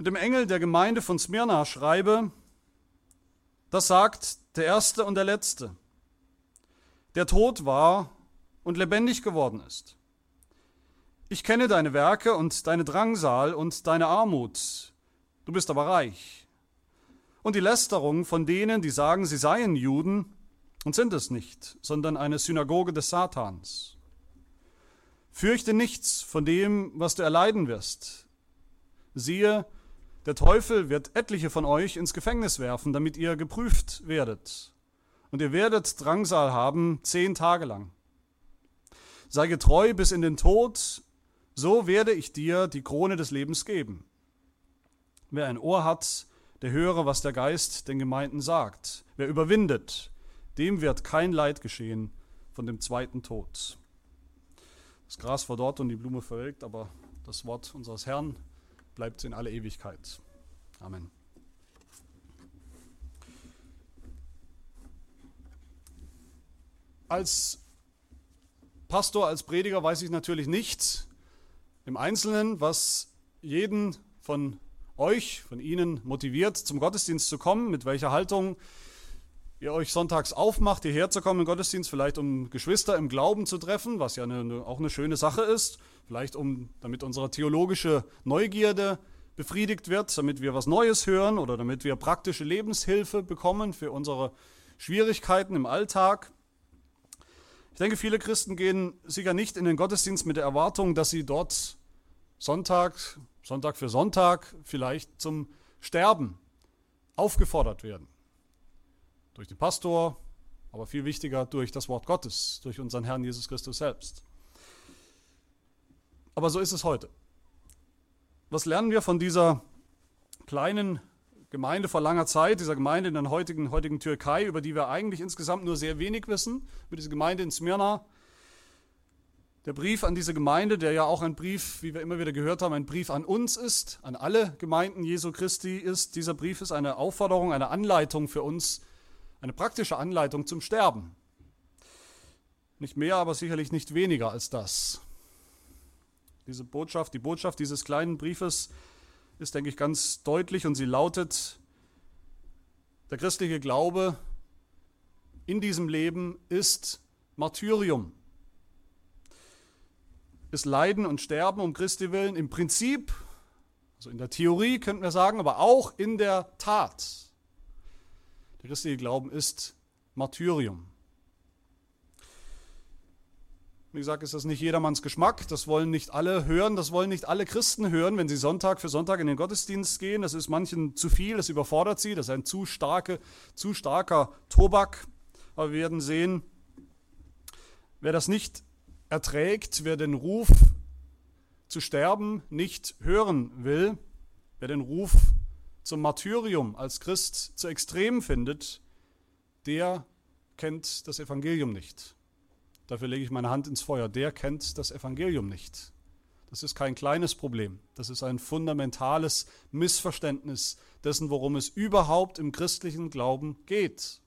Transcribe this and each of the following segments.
Und dem Engel der Gemeinde von Smyrna schreibe, das sagt der Erste und der Letzte, der tot war und lebendig geworden ist. Ich kenne deine Werke und deine Drangsal und deine Armut. Du bist aber reich. Und die Lästerung von denen, die sagen, sie seien Juden und sind es nicht, sondern eine Synagoge des Satans. Fürchte nichts von dem, was du erleiden wirst. Siehe, der Teufel wird etliche von euch ins Gefängnis werfen, damit ihr geprüft werdet. Und ihr werdet Drangsal haben zehn Tage lang. Sei getreu bis in den Tod, so werde ich dir die Krone des Lebens geben. Wer ein Ohr hat, der höre, was der Geist den Gemeinden sagt. Wer überwindet, dem wird kein Leid geschehen von dem zweiten Tod. Das Gras verdorrt und die Blume verwelkt, aber das Wort unseres Herrn bleibt in alle Ewigkeit. Amen. Als Pastor, als Prediger weiß ich natürlich nicht im Einzelnen, was jeden von euch, von Ihnen motiviert, zum Gottesdienst zu kommen, mit welcher Haltung ihr euch sonntags aufmacht, hierher zu kommen im Gottesdienst, vielleicht um Geschwister im Glauben zu treffen, was ja eine, auch eine schöne Sache ist, vielleicht um, damit unsere theologische Neugierde befriedigt wird, damit wir was Neues hören oder damit wir praktische Lebenshilfe bekommen für unsere Schwierigkeiten im Alltag. Ich denke, viele Christen gehen sicher nicht in den Gottesdienst mit der Erwartung, dass sie dort Sonntag, Sonntag für Sonntag vielleicht zum Sterben aufgefordert werden durch den Pastor, aber viel wichtiger durch das Wort Gottes, durch unseren Herrn Jesus Christus selbst. Aber so ist es heute. Was lernen wir von dieser kleinen Gemeinde vor langer Zeit, dieser Gemeinde in der heutigen, heutigen Türkei, über die wir eigentlich insgesamt nur sehr wenig wissen, über diese Gemeinde in Smyrna? Der Brief an diese Gemeinde, der ja auch ein Brief, wie wir immer wieder gehört haben, ein Brief an uns ist, an alle Gemeinden Jesu Christi ist, dieser Brief ist eine Aufforderung, eine Anleitung für uns, eine praktische Anleitung zum Sterben. Nicht mehr, aber sicherlich nicht weniger als das. Diese Botschaft, die Botschaft dieses kleinen Briefes ist, denke ich, ganz deutlich und sie lautet, der christliche Glaube in diesem Leben ist Martyrium. Ist Leiden und Sterben um Christi willen im Prinzip, also in der Theorie könnten wir sagen, aber auch in der Tat der christliche Glauben ist Martyrium. Wie gesagt, ist das nicht jedermanns Geschmack. Das wollen nicht alle hören. Das wollen nicht alle Christen hören, wenn sie Sonntag für Sonntag in den Gottesdienst gehen. Das ist manchen zu viel. Das überfordert sie. Das ist ein zu, starke, zu starker Tobak. Aber wir werden sehen, wer das nicht erträgt, wer den Ruf zu sterben nicht hören will, wer den Ruf zum Martyrium als Christ zu extrem findet, der kennt das Evangelium nicht. Dafür lege ich meine Hand ins Feuer. Der kennt das Evangelium nicht. Das ist kein kleines Problem. Das ist ein fundamentales Missverständnis dessen, worum es überhaupt im christlichen Glauben geht.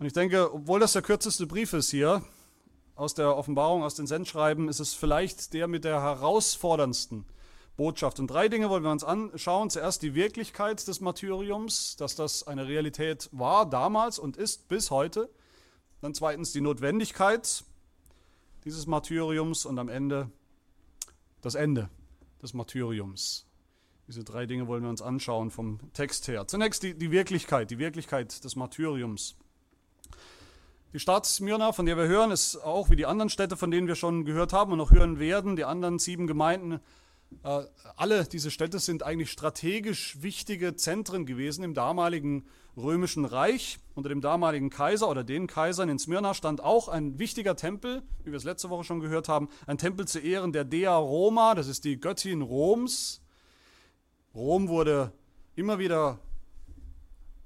Und ich denke, obwohl das der kürzeste Brief ist hier aus der Offenbarung, aus den Sendschreiben, ist es vielleicht der mit der herausforderndsten Botschaft. Und drei Dinge wollen wir uns anschauen. Zuerst die Wirklichkeit des Martyriums, dass das eine Realität war damals und ist bis heute. Dann zweitens die Notwendigkeit dieses Martyriums und am Ende das Ende des Martyriums. Diese drei Dinge wollen wir uns anschauen vom Text her. Zunächst die, die Wirklichkeit, die Wirklichkeit des Martyriums. Die Stadt Smyrna, von der wir hören, ist auch wie die anderen Städte, von denen wir schon gehört haben und noch hören werden, die anderen sieben Gemeinden alle diese Städte sind eigentlich strategisch wichtige Zentren gewesen im damaligen römischen Reich. Unter dem damaligen Kaiser oder den Kaisern in Smyrna stand auch ein wichtiger Tempel, wie wir es letzte Woche schon gehört haben, ein Tempel zu Ehren der Dea Roma, das ist die Göttin Roms. Rom wurde immer wieder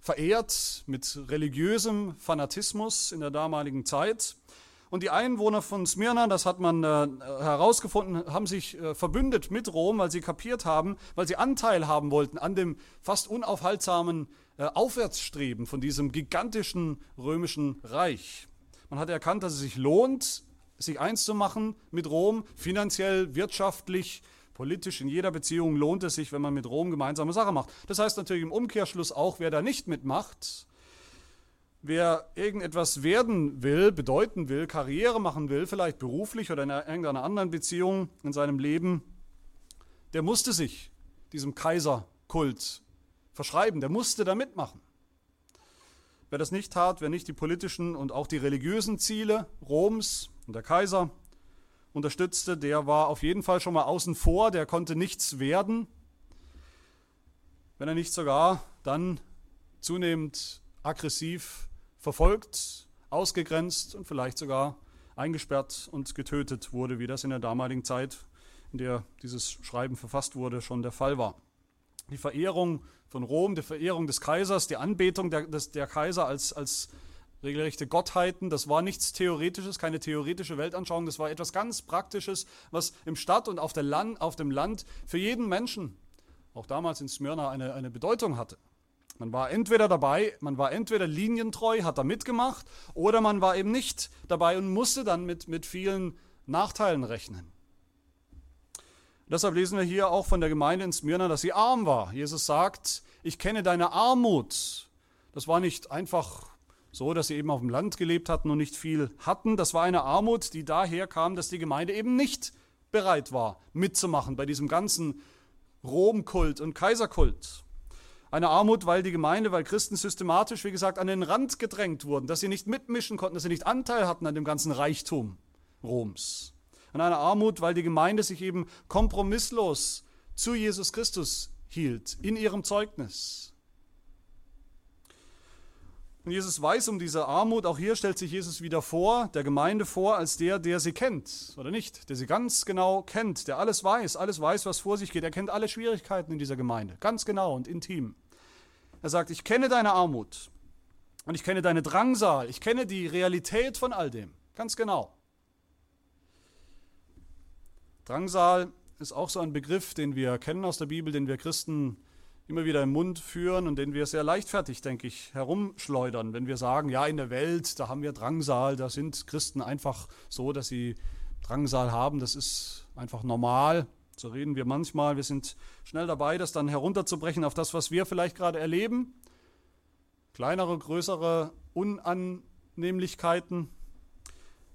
verehrt mit religiösem Fanatismus in der damaligen Zeit. Und die Einwohner von Smyrna, das hat man äh, herausgefunden, haben sich äh, verbündet mit Rom, weil sie kapiert haben, weil sie Anteil haben wollten an dem fast unaufhaltsamen äh, Aufwärtsstreben von diesem gigantischen römischen Reich. Man hat erkannt, dass es sich lohnt, sich eins zu machen mit Rom, finanziell, wirtschaftlich, Politisch in jeder Beziehung lohnt es sich, wenn man mit Rom gemeinsame Sache macht. Das heißt natürlich im Umkehrschluss auch, wer da nicht mitmacht, wer irgendetwas werden will, bedeuten will, Karriere machen will, vielleicht beruflich oder in irgendeiner anderen Beziehung in seinem Leben, der musste sich diesem Kaiserkult verschreiben, der musste da mitmachen. Wer das nicht tat, wer nicht die politischen und auch die religiösen Ziele Roms und der Kaiser unterstützte, der war auf jeden Fall schon mal außen vor, der konnte nichts werden, wenn er nicht sogar dann zunehmend aggressiv verfolgt, ausgegrenzt und vielleicht sogar eingesperrt und getötet wurde, wie das in der damaligen Zeit, in der dieses Schreiben verfasst wurde, schon der Fall war. Die Verehrung von Rom, die Verehrung des Kaisers, die Anbetung der, des, der Kaiser als, als regelrechte Gottheiten, das war nichts Theoretisches, keine theoretische Weltanschauung, das war etwas ganz Praktisches, was im Stadt und auf, Land, auf dem Land für jeden Menschen, auch damals in Smyrna, eine, eine Bedeutung hatte. Man war entweder dabei, man war entweder linientreu, hat da mitgemacht, oder man war eben nicht dabei und musste dann mit, mit vielen Nachteilen rechnen. Deshalb lesen wir hier auch von der Gemeinde in Smyrna, dass sie arm war. Jesus sagt, ich kenne deine Armut. Das war nicht einfach so, dass sie eben auf dem Land gelebt hatten und nicht viel hatten. Das war eine Armut, die daher kam, dass die Gemeinde eben nicht bereit war, mitzumachen bei diesem ganzen Romkult und Kaiserkult. Eine Armut, weil die Gemeinde, weil Christen systematisch, wie gesagt, an den Rand gedrängt wurden, dass sie nicht mitmischen konnten, dass sie nicht Anteil hatten an dem ganzen Reichtum Roms. Und eine Armut, weil die Gemeinde sich eben kompromisslos zu Jesus Christus hielt, in ihrem Zeugnis. Und Jesus weiß um diese Armut. Auch hier stellt sich Jesus wieder vor, der Gemeinde vor, als der, der sie kennt, oder nicht? Der sie ganz genau kennt, der alles weiß, alles weiß, was vor sich geht. Er kennt alle Schwierigkeiten in dieser Gemeinde, ganz genau und intim. Er sagt, ich kenne deine Armut und ich kenne deine Drangsal, ich kenne die Realität von all dem, ganz genau. Drangsal ist auch so ein Begriff, den wir kennen aus der Bibel, den wir Christen immer wieder im Mund führen und den wir sehr leichtfertig, denke ich, herumschleudern, wenn wir sagen, ja, in der Welt, da haben wir Drangsal, da sind Christen einfach so, dass sie Drangsal haben, das ist einfach normal. So reden wir manchmal. Wir sind schnell dabei, das dann herunterzubrechen auf das, was wir vielleicht gerade erleben. Kleinere, größere Unannehmlichkeiten,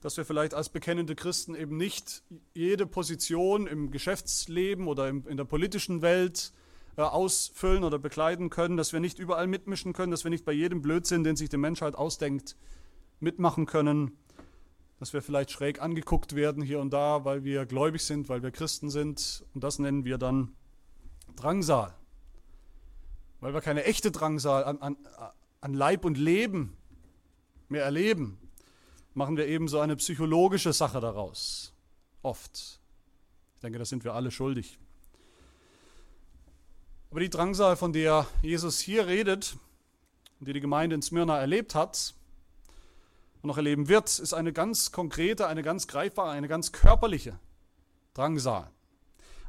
dass wir vielleicht als bekennende Christen eben nicht jede Position im Geschäftsleben oder in der politischen Welt äh, ausfüllen oder bekleiden können, dass wir nicht überall mitmischen können, dass wir nicht bei jedem Blödsinn, den sich die Menschheit ausdenkt, mitmachen können, dass wir vielleicht schräg angeguckt werden hier und da, weil wir gläubig sind, weil wir Christen sind. Und das nennen wir dann Drangsal. Weil wir keine echte Drangsal an, an, an Leib und Leben mehr erleben, machen wir eben so eine psychologische Sache daraus. Oft. Ich denke, das sind wir alle schuldig. Aber die Drangsal, von der Jesus hier redet und die die Gemeinde in Smyrna erlebt hat, und noch erleben wird, ist eine ganz konkrete, eine ganz greifbare, eine ganz körperliche Drangsal.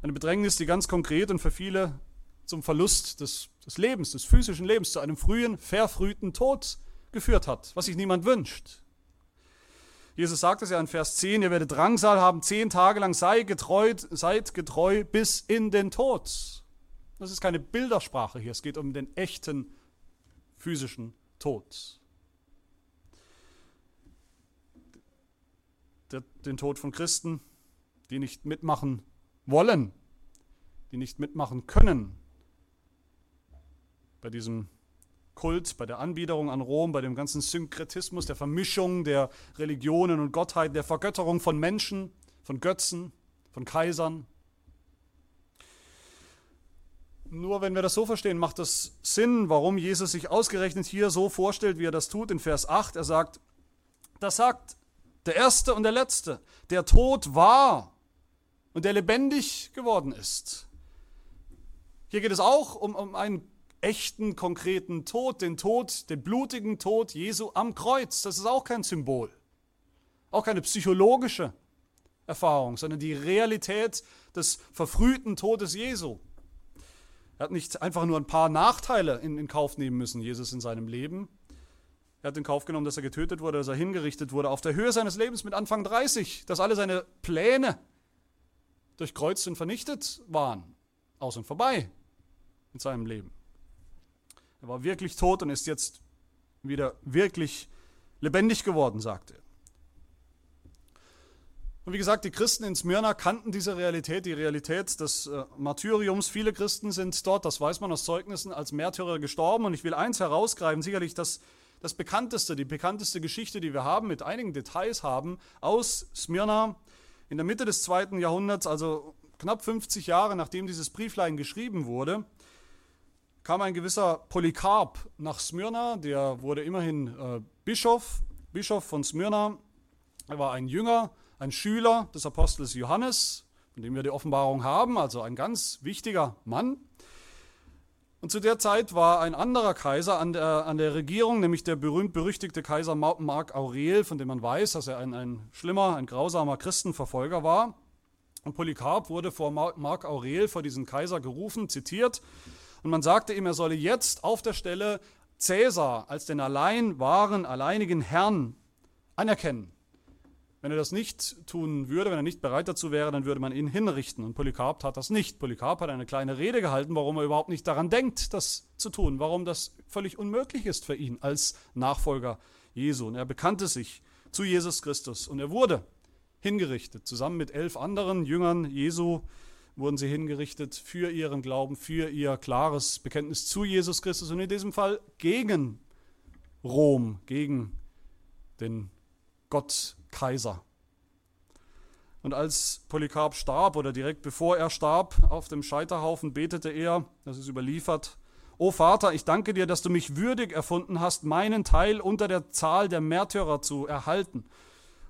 Eine Bedrängnis, die ganz konkret und für viele zum Verlust des, des Lebens, des physischen Lebens, zu einem frühen, verfrühten Tod geführt hat, was sich niemand wünscht. Jesus sagt es ja in Vers 10, ihr werdet Drangsal haben, zehn Tage lang, sei getreu, seid getreu bis in den Tod. Das ist keine Bildersprache hier, es geht um den echten physischen Tod. Den Tod von Christen, die nicht mitmachen wollen, die nicht mitmachen können bei diesem Kult, bei der Anbiederung an Rom, bei dem ganzen Synkretismus, der Vermischung der Religionen und Gottheiten, der Vergötterung von Menschen, von Götzen, von Kaisern. Nur wenn wir das so verstehen, macht es Sinn, warum Jesus sich ausgerechnet hier so vorstellt, wie er das tut in Vers 8. Er sagt, das sagt der Erste und der Letzte, der tot war und der lebendig geworden ist. Hier geht es auch um, um einen echten, konkreten Tod, den Tod, den blutigen Tod Jesu am Kreuz. Das ist auch kein Symbol, auch keine psychologische Erfahrung, sondern die Realität des verfrühten Todes Jesu. Er hat nicht einfach nur ein paar Nachteile in, in Kauf nehmen müssen, Jesus in seinem Leben, er hat in Kauf genommen, dass er getötet wurde, dass er hingerichtet wurde, auf der Höhe seines Lebens mit Anfang 30, dass alle seine Pläne durchkreuzt und vernichtet waren. Aus und vorbei in seinem Leben. Er war wirklich tot und ist jetzt wieder wirklich lebendig geworden, sagte er. Und wie gesagt, die Christen in Smyrna kannten diese Realität, die Realität des äh, Martyriums. Viele Christen sind dort, das weiß man aus Zeugnissen, als Märtyrer gestorben. Und ich will eins herausgreifen, sicherlich das, das bekannteste, die bekannteste Geschichte, die wir haben, mit einigen Details haben, aus Smyrna in der Mitte des zweiten Jahrhunderts, also knapp 50 Jahre nachdem dieses Brieflein geschrieben wurde, kam ein gewisser Polycarp nach Smyrna, der wurde immerhin äh, Bischof, Bischof von Smyrna. Er war ein Jünger, ein Schüler des Apostels Johannes, von dem wir die Offenbarung haben, also ein ganz wichtiger Mann. Und zu der Zeit war ein anderer Kaiser an der, an der Regierung, nämlich der berühmt-berüchtigte Kaiser Mark Aurel, von dem man weiß, dass er ein, ein schlimmer, ein grausamer Christenverfolger war. Und Polycarp wurde vor Mark Aurel, vor diesen Kaiser gerufen, zitiert. Und man sagte ihm, er solle jetzt auf der Stelle Cäsar als den allein wahren, alleinigen Herrn anerkennen. Wenn er das nicht tun würde, wenn er nicht bereit dazu wäre, dann würde man ihn hinrichten. Und Polycarp tat das nicht. Polycarp hat eine kleine Rede gehalten, warum er überhaupt nicht daran denkt, das zu tun, warum das völlig unmöglich ist für ihn als Nachfolger Jesu. Und er bekannte sich zu Jesus Christus und er wurde hingerichtet. Zusammen mit elf anderen Jüngern Jesu wurden sie hingerichtet für ihren Glauben, für ihr klares Bekenntnis zu Jesus Christus und in diesem Fall gegen Rom, gegen den Gott Kaiser. Und als Polycarp starb oder direkt bevor er starb auf dem Scheiterhaufen, betete er, das ist überliefert, O Vater, ich danke dir, dass du mich würdig erfunden hast, meinen Teil unter der Zahl der Märtyrer zu erhalten.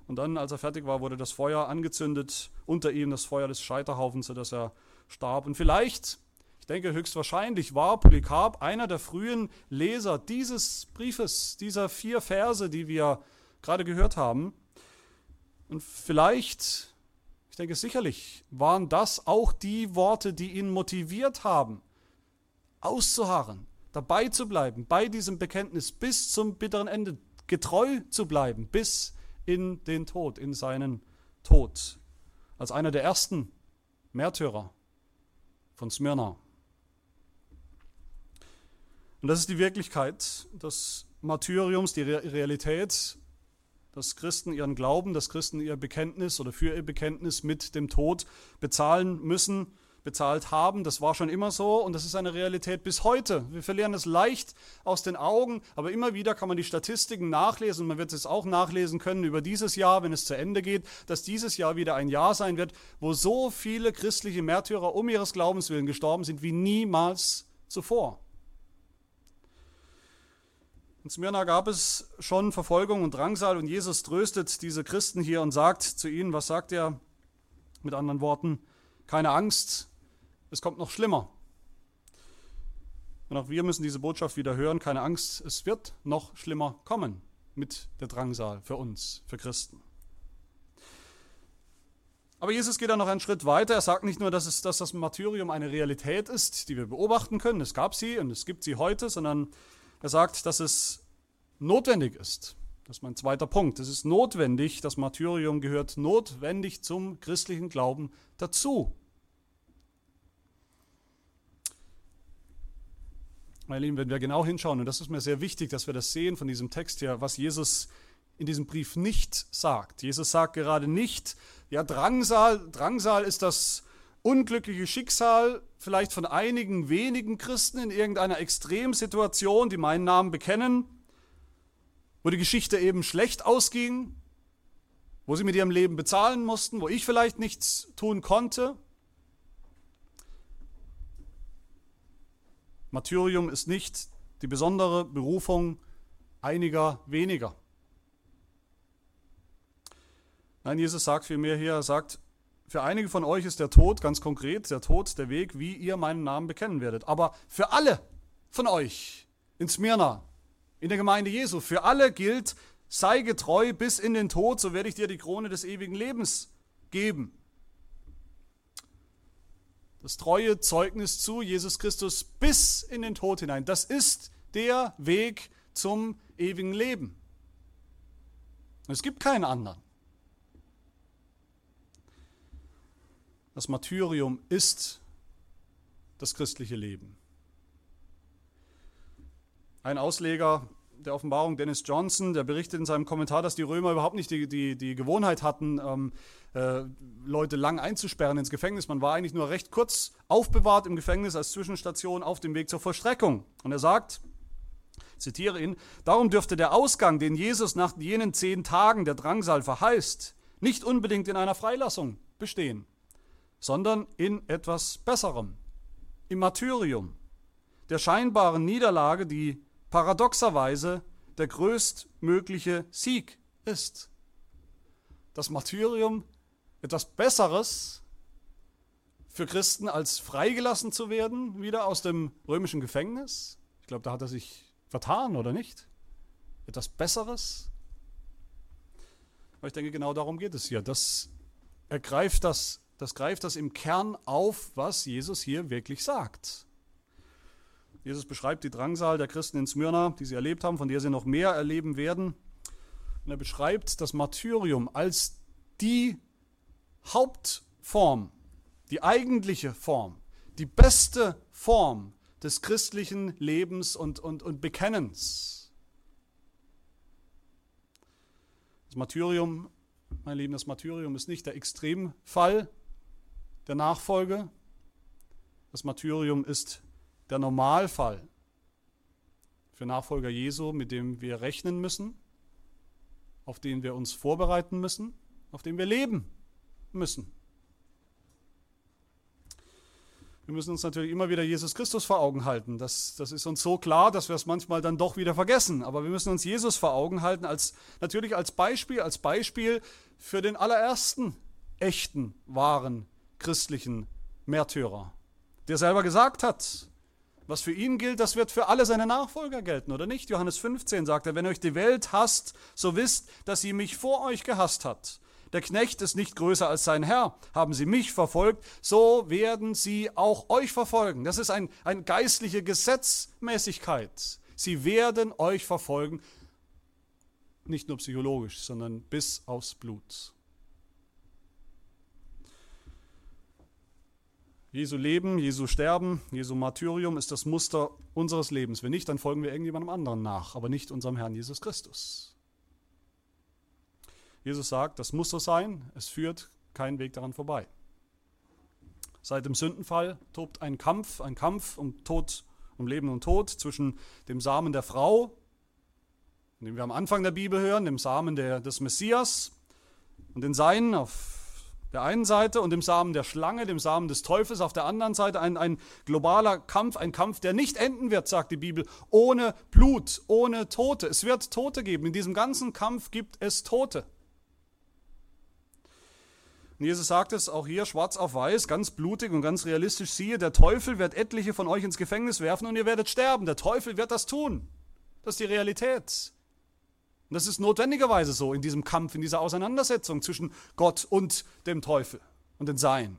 Und dann, als er fertig war, wurde das Feuer angezündet, unter ihm das Feuer des Scheiterhaufens, sodass er starb. Und vielleicht, ich denke höchstwahrscheinlich, war Polycarp einer der frühen Leser dieses Briefes, dieser vier Verse, die wir gerade gehört haben. Und vielleicht, ich denke sicherlich, waren das auch die Worte, die ihn motiviert haben, auszuharren, dabei zu bleiben, bei diesem Bekenntnis bis zum bitteren Ende getreu zu bleiben, bis in den Tod, in seinen Tod. Als einer der ersten Märtyrer von Smyrna. Und das ist die Wirklichkeit des Martyriums, die Realität dass Christen ihren Glauben, dass Christen ihr Bekenntnis oder für ihr Bekenntnis mit dem Tod bezahlen müssen, bezahlt haben. Das war schon immer so und das ist eine Realität bis heute. Wir verlieren es leicht aus den Augen, aber immer wieder kann man die Statistiken nachlesen und man wird es auch nachlesen können über dieses Jahr, wenn es zu Ende geht, dass dieses Jahr wieder ein Jahr sein wird, wo so viele christliche Märtyrer um ihres Glaubens willen gestorben sind wie niemals zuvor. In Smyrna gab es schon Verfolgung und Drangsal und Jesus tröstet diese Christen hier und sagt zu ihnen, was sagt er mit anderen Worten? Keine Angst, es kommt noch schlimmer. Und auch wir müssen diese Botschaft wieder hören, keine Angst, es wird noch schlimmer kommen mit der Drangsal für uns, für Christen. Aber Jesus geht dann noch einen Schritt weiter. Er sagt nicht nur, dass, es, dass das Martyrium eine Realität ist, die wir beobachten können, es gab sie und es gibt sie heute, sondern er sagt, dass es notwendig ist. Das ist mein zweiter Punkt. Es ist notwendig, das Martyrium gehört notwendig zum christlichen Glauben dazu. Meine Lieben, wenn wir genau hinschauen, und das ist mir sehr wichtig, dass wir das sehen von diesem Text her, was Jesus in diesem Brief nicht sagt. Jesus sagt gerade nicht, ja, Drangsal, Drangsal ist das unglückliche Schicksal vielleicht von einigen wenigen Christen in irgendeiner Extremsituation, die meinen Namen bekennen, wo die Geschichte eben schlecht ausging, wo sie mit ihrem Leben bezahlen mussten, wo ich vielleicht nichts tun konnte. Martyrium ist nicht die besondere Berufung einiger weniger. Nein, Jesus sagt vielmehr hier, er sagt, für einige von euch ist der Tod ganz konkret, der Tod der Weg, wie ihr meinen Namen bekennen werdet. Aber für alle von euch in Smyrna, in der Gemeinde Jesu, für alle gilt, sei getreu bis in den Tod, so werde ich dir die Krone des ewigen Lebens geben. Das treue Zeugnis zu Jesus Christus bis in den Tod hinein, das ist der Weg zum ewigen Leben. Es gibt keinen anderen. Das Martyrium ist das christliche Leben. Ein Ausleger der Offenbarung, Dennis Johnson, der berichtet in seinem Kommentar, dass die Römer überhaupt nicht die, die, die Gewohnheit hatten, ähm, äh, Leute lang einzusperren ins Gefängnis. Man war eigentlich nur recht kurz aufbewahrt im Gefängnis als Zwischenstation auf dem Weg zur Vollstreckung. Und er sagt, zitiere ihn, darum dürfte der Ausgang, den Jesus nach jenen zehn Tagen der Drangsal verheißt, nicht unbedingt in einer Freilassung bestehen, sondern in etwas Besserem, im Martyrium, der scheinbaren Niederlage, die paradoxerweise der größtmögliche Sieg ist. Das Martyrium etwas Besseres für Christen, als freigelassen zu werden, wieder aus dem römischen Gefängnis. Ich glaube, da hat er sich vertan, oder nicht? Etwas Besseres. Aber ich denke, genau darum geht es hier. Das ergreift das, das greift das im Kern auf, was Jesus hier wirklich sagt. Jesus beschreibt die Drangsal der Christen in Smyrna, die sie erlebt haben, von der sie noch mehr erleben werden. Und er beschreibt das Martyrium als die Hauptform, die eigentliche Form, die beste Form des christlichen Lebens und, und, und Bekennens. Das Martyrium, mein Lieben, das Martyrium ist nicht der Extremfall der Nachfolge. Das Martyrium ist der Normalfall für Nachfolger Jesu, mit dem wir rechnen müssen, auf den wir uns vorbereiten müssen, auf dem wir leben müssen. Wir müssen uns natürlich immer wieder Jesus Christus vor Augen halten. Das, das ist uns so klar, dass wir es manchmal dann doch wieder vergessen. Aber wir müssen uns Jesus vor Augen halten, als, natürlich als Beispiel, als Beispiel für den allerersten echten, wahren, christlichen Märtyrer, der selber gesagt hat, was für ihn gilt, das wird für alle seine Nachfolger gelten, oder nicht? Johannes 15 sagt er, wenn euch die Welt hasst, so wisst, dass sie mich vor euch gehasst hat. Der Knecht ist nicht größer als sein Herr. Haben sie mich verfolgt, so werden sie auch euch verfolgen. Das ist ein, eine geistliche Gesetzmäßigkeit. Sie werden euch verfolgen, nicht nur psychologisch, sondern bis aufs Blut. Jesu Leben, Jesu Sterben, Jesu Martyrium ist das Muster unseres Lebens. Wenn nicht, dann folgen wir irgendjemandem anderen nach, aber nicht unserem Herrn Jesus Christus. Jesus sagt, das muss so sein, es führt keinen Weg daran vorbei. Seit dem Sündenfall tobt ein Kampf, ein Kampf um Tod, um Leben und Tod zwischen dem Samen der Frau, den wir am Anfang der Bibel hören, dem Samen der, des Messias und den Seinen auf der einen Seite und dem Samen der Schlange, dem Samen des Teufels auf der anderen Seite ein, ein globaler Kampf, ein Kampf, der nicht enden wird, sagt die Bibel, ohne Blut, ohne Tote. Es wird Tote geben. In diesem ganzen Kampf gibt es Tote. Und Jesus sagt es auch hier schwarz auf weiß, ganz blutig und ganz realistisch, siehe, der Teufel wird etliche von euch ins Gefängnis werfen und ihr werdet sterben. Der Teufel wird das tun. Das ist die Realität. Und das ist notwendigerweise so in diesem Kampf, in dieser Auseinandersetzung zwischen Gott und dem Teufel und den Sein.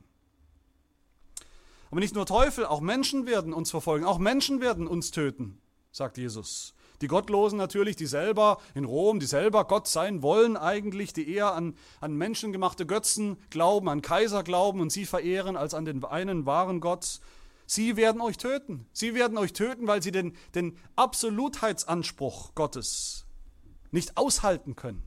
Aber nicht nur Teufel, auch Menschen werden uns verfolgen, auch Menschen werden uns töten, sagt Jesus. Die Gottlosen natürlich, die selber in Rom, die selber Gott sein wollen eigentlich, die eher an, an menschengemachte Götzen glauben, an Kaiser glauben und sie verehren als an den einen wahren Gott. Sie werden euch töten. Sie werden euch töten, weil sie den, den Absolutheitsanspruch Gottes nicht aushalten können,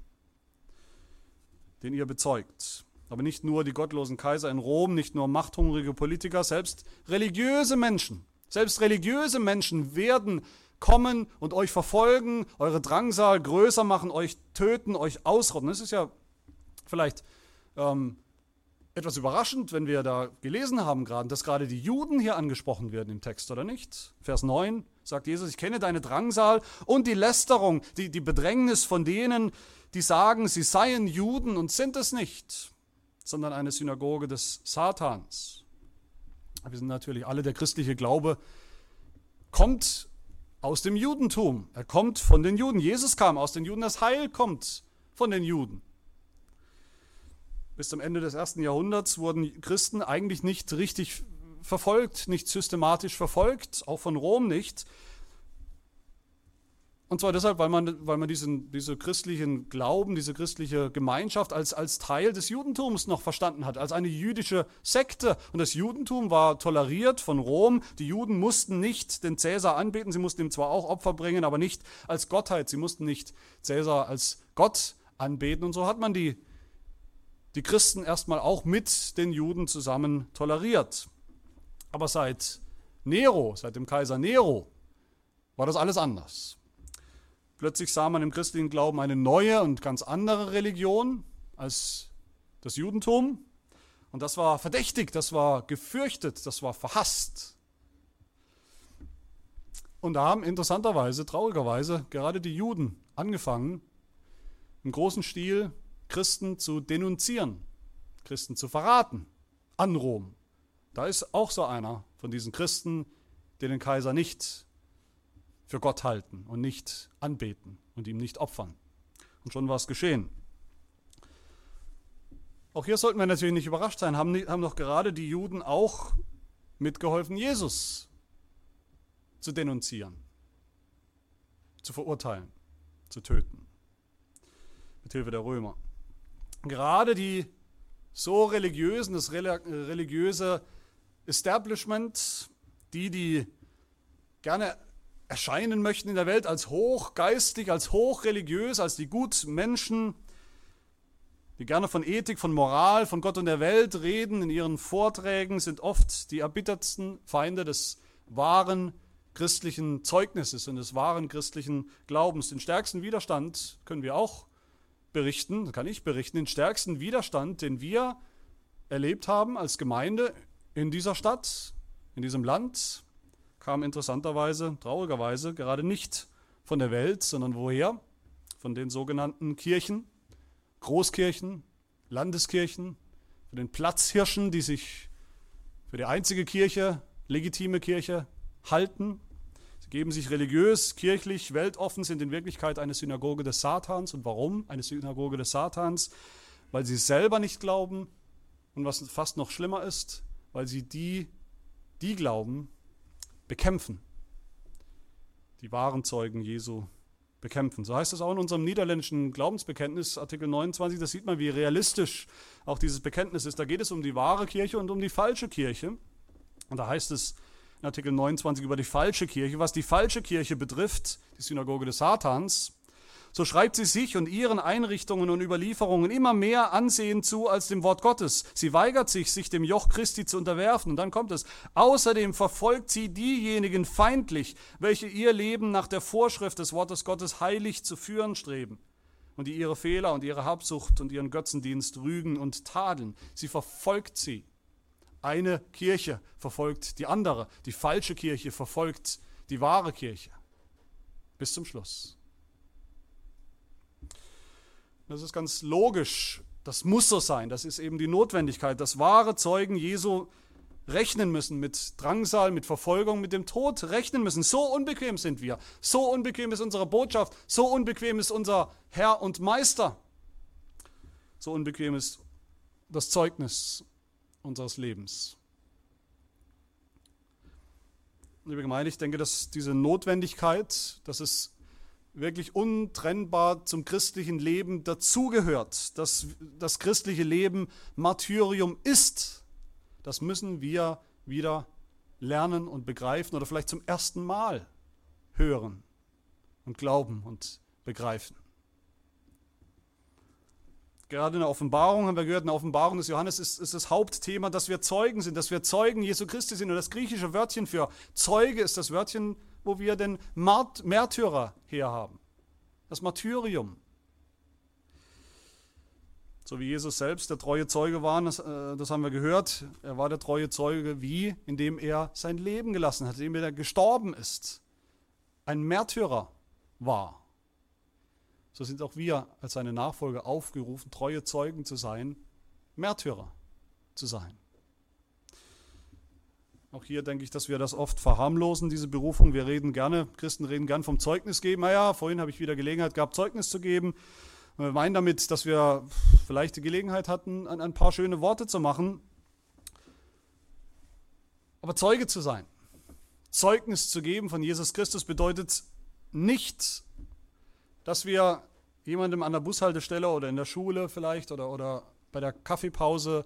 den ihr bezeugt. Aber nicht nur die gottlosen Kaiser in Rom, nicht nur machthungrige Politiker, selbst religiöse Menschen, selbst religiöse Menschen werden kommen und euch verfolgen, eure Drangsal größer machen, euch töten, euch ausrotten. Das ist ja vielleicht ähm, etwas überraschend, wenn wir da gelesen haben gerade, dass gerade die Juden hier angesprochen werden im Text, oder nicht? Vers 9 sagt Jesus, ich kenne deine Drangsal und die Lästerung, die, die Bedrängnis von denen, die sagen, sie seien Juden und sind es nicht, sondern eine Synagoge des Satans. Wir sind natürlich alle, der christliche Glaube kommt aus dem Judentum. Er kommt von den Juden. Jesus kam aus den Juden. Das Heil kommt von den Juden. Bis zum Ende des ersten Jahrhunderts wurden Christen eigentlich nicht richtig verfolgt, nicht systematisch verfolgt, auch von Rom nicht. Und zwar deshalb, weil man, weil man diesen, diese christlichen Glauben, diese christliche Gemeinschaft als, als Teil des Judentums noch verstanden hat, als eine jüdische Sekte. Und das Judentum war toleriert von Rom. Die Juden mussten nicht den Cäsar anbeten, sie mussten ihm zwar auch Opfer bringen, aber nicht als Gottheit. Sie mussten nicht Cäsar als Gott anbeten. Und so hat man die, die Christen erstmal auch mit den Juden zusammen toleriert. Aber seit Nero, seit dem Kaiser Nero, war das alles anders. Plötzlich sah man im christlichen Glauben eine neue und ganz andere Religion als das Judentum. Und das war verdächtig, das war gefürchtet, das war verhasst. Und da haben interessanterweise, traurigerweise, gerade die Juden angefangen, im großen Stil Christen zu denunzieren, Christen zu verraten an Rom. Da ist auch so einer von diesen Christen, die den Kaiser nicht für Gott halten und nicht anbeten und ihm nicht opfern. Und schon war es geschehen. Auch hier sollten wir natürlich nicht überrascht sein, haben, haben doch gerade die Juden auch mitgeholfen, Jesus zu denunzieren, zu verurteilen, zu töten, mit Hilfe der Römer. Gerade die so religiösen, das religiöse Establishment, die, die gerne erscheinen möchten in der Welt als hochgeistig, als hochreligiös, als die Gutmenschen, die gerne von Ethik, von Moral, von Gott und der Welt reden in ihren Vorträgen, sind oft die erbittertsten Feinde des wahren christlichen Zeugnisses und des wahren christlichen Glaubens. Den stärksten Widerstand können wir auch berichten, kann ich berichten, den stärksten Widerstand, den wir erlebt haben als Gemeinde in dieser Stadt, in diesem Land, kam interessanterweise, traurigerweise, gerade nicht von der Welt, sondern woher? Von den sogenannten Kirchen, Großkirchen, Landeskirchen, von den Platzhirschen, die sich für die einzige Kirche, legitime Kirche, halten. Geben sich religiös, kirchlich, weltoffen, sind in Wirklichkeit eine Synagoge des Satans. Und warum eine Synagoge des Satans? Weil sie selber nicht glauben und was fast noch schlimmer ist, weil sie die, die glauben, bekämpfen. Die wahren Zeugen Jesu bekämpfen. So heißt es auch in unserem niederländischen Glaubensbekenntnis, Artikel 29. Das sieht man, wie realistisch auch dieses Bekenntnis ist. Da geht es um die wahre Kirche und um die falsche Kirche. Und da heißt es in Artikel 29 über die falsche Kirche. Was die falsche Kirche betrifft, die Synagoge des Satans, so schreibt sie sich und ihren Einrichtungen und Überlieferungen immer mehr Ansehen zu als dem Wort Gottes. Sie weigert sich, sich dem Joch Christi zu unterwerfen. Und dann kommt es. Außerdem verfolgt sie diejenigen feindlich, welche ihr Leben nach der Vorschrift des Wortes Gottes heilig zu führen streben und die ihre Fehler und ihre Habsucht und ihren Götzendienst rügen und tadeln. Sie verfolgt sie. Eine Kirche verfolgt die andere. Die falsche Kirche verfolgt die wahre Kirche. Bis zum Schluss. Das ist ganz logisch. Das muss so sein. Das ist eben die Notwendigkeit, dass wahre Zeugen Jesu rechnen müssen mit Drangsal, mit Verfolgung, mit dem Tod rechnen müssen. So unbequem sind wir. So unbequem ist unsere Botschaft. So unbequem ist unser Herr und Meister. So unbequem ist das Zeugnis unseres Lebens. Liebe Gemeinde, ich denke, dass diese Notwendigkeit, dass es wirklich untrennbar zum christlichen Leben dazugehört, dass das christliche Leben Martyrium ist. Das müssen wir wieder lernen und begreifen oder vielleicht zum ersten Mal hören und glauben und begreifen. Gerade in der Offenbarung haben wir gehört, in der Offenbarung des Johannes ist, ist, das Hauptthema, dass wir Zeugen sind, dass wir Zeugen Jesu Christi sind. Und das griechische Wörtchen für Zeuge ist das Wörtchen wo wir den Mart Märtyrer herhaben. Das Martyrium. So wie Jesus selbst der treue Zeuge war, das, äh, das, haben wir gehört. Er war der treue Zeuge, wie? Indem er sein Leben gelassen hat, indem er gestorben ist. Ein Märtyrer war. So sind auch wir als seine Nachfolger aufgerufen, treue Zeugen zu sein, Märtyrer zu sein. Auch hier denke ich, dass wir das oft verharmlosen, diese Berufung. Wir reden gerne, Christen reden gern vom Zeugnis geben. Naja, vorhin habe ich wieder Gelegenheit gehabt, Zeugnis zu geben. Wir meinen damit, dass wir vielleicht die Gelegenheit hatten, ein paar schöne Worte zu machen. Aber Zeuge zu sein, Zeugnis zu geben von Jesus Christus bedeutet nicht dass wir jemandem an der Bushaltestelle oder in der Schule vielleicht oder, oder bei der Kaffeepause,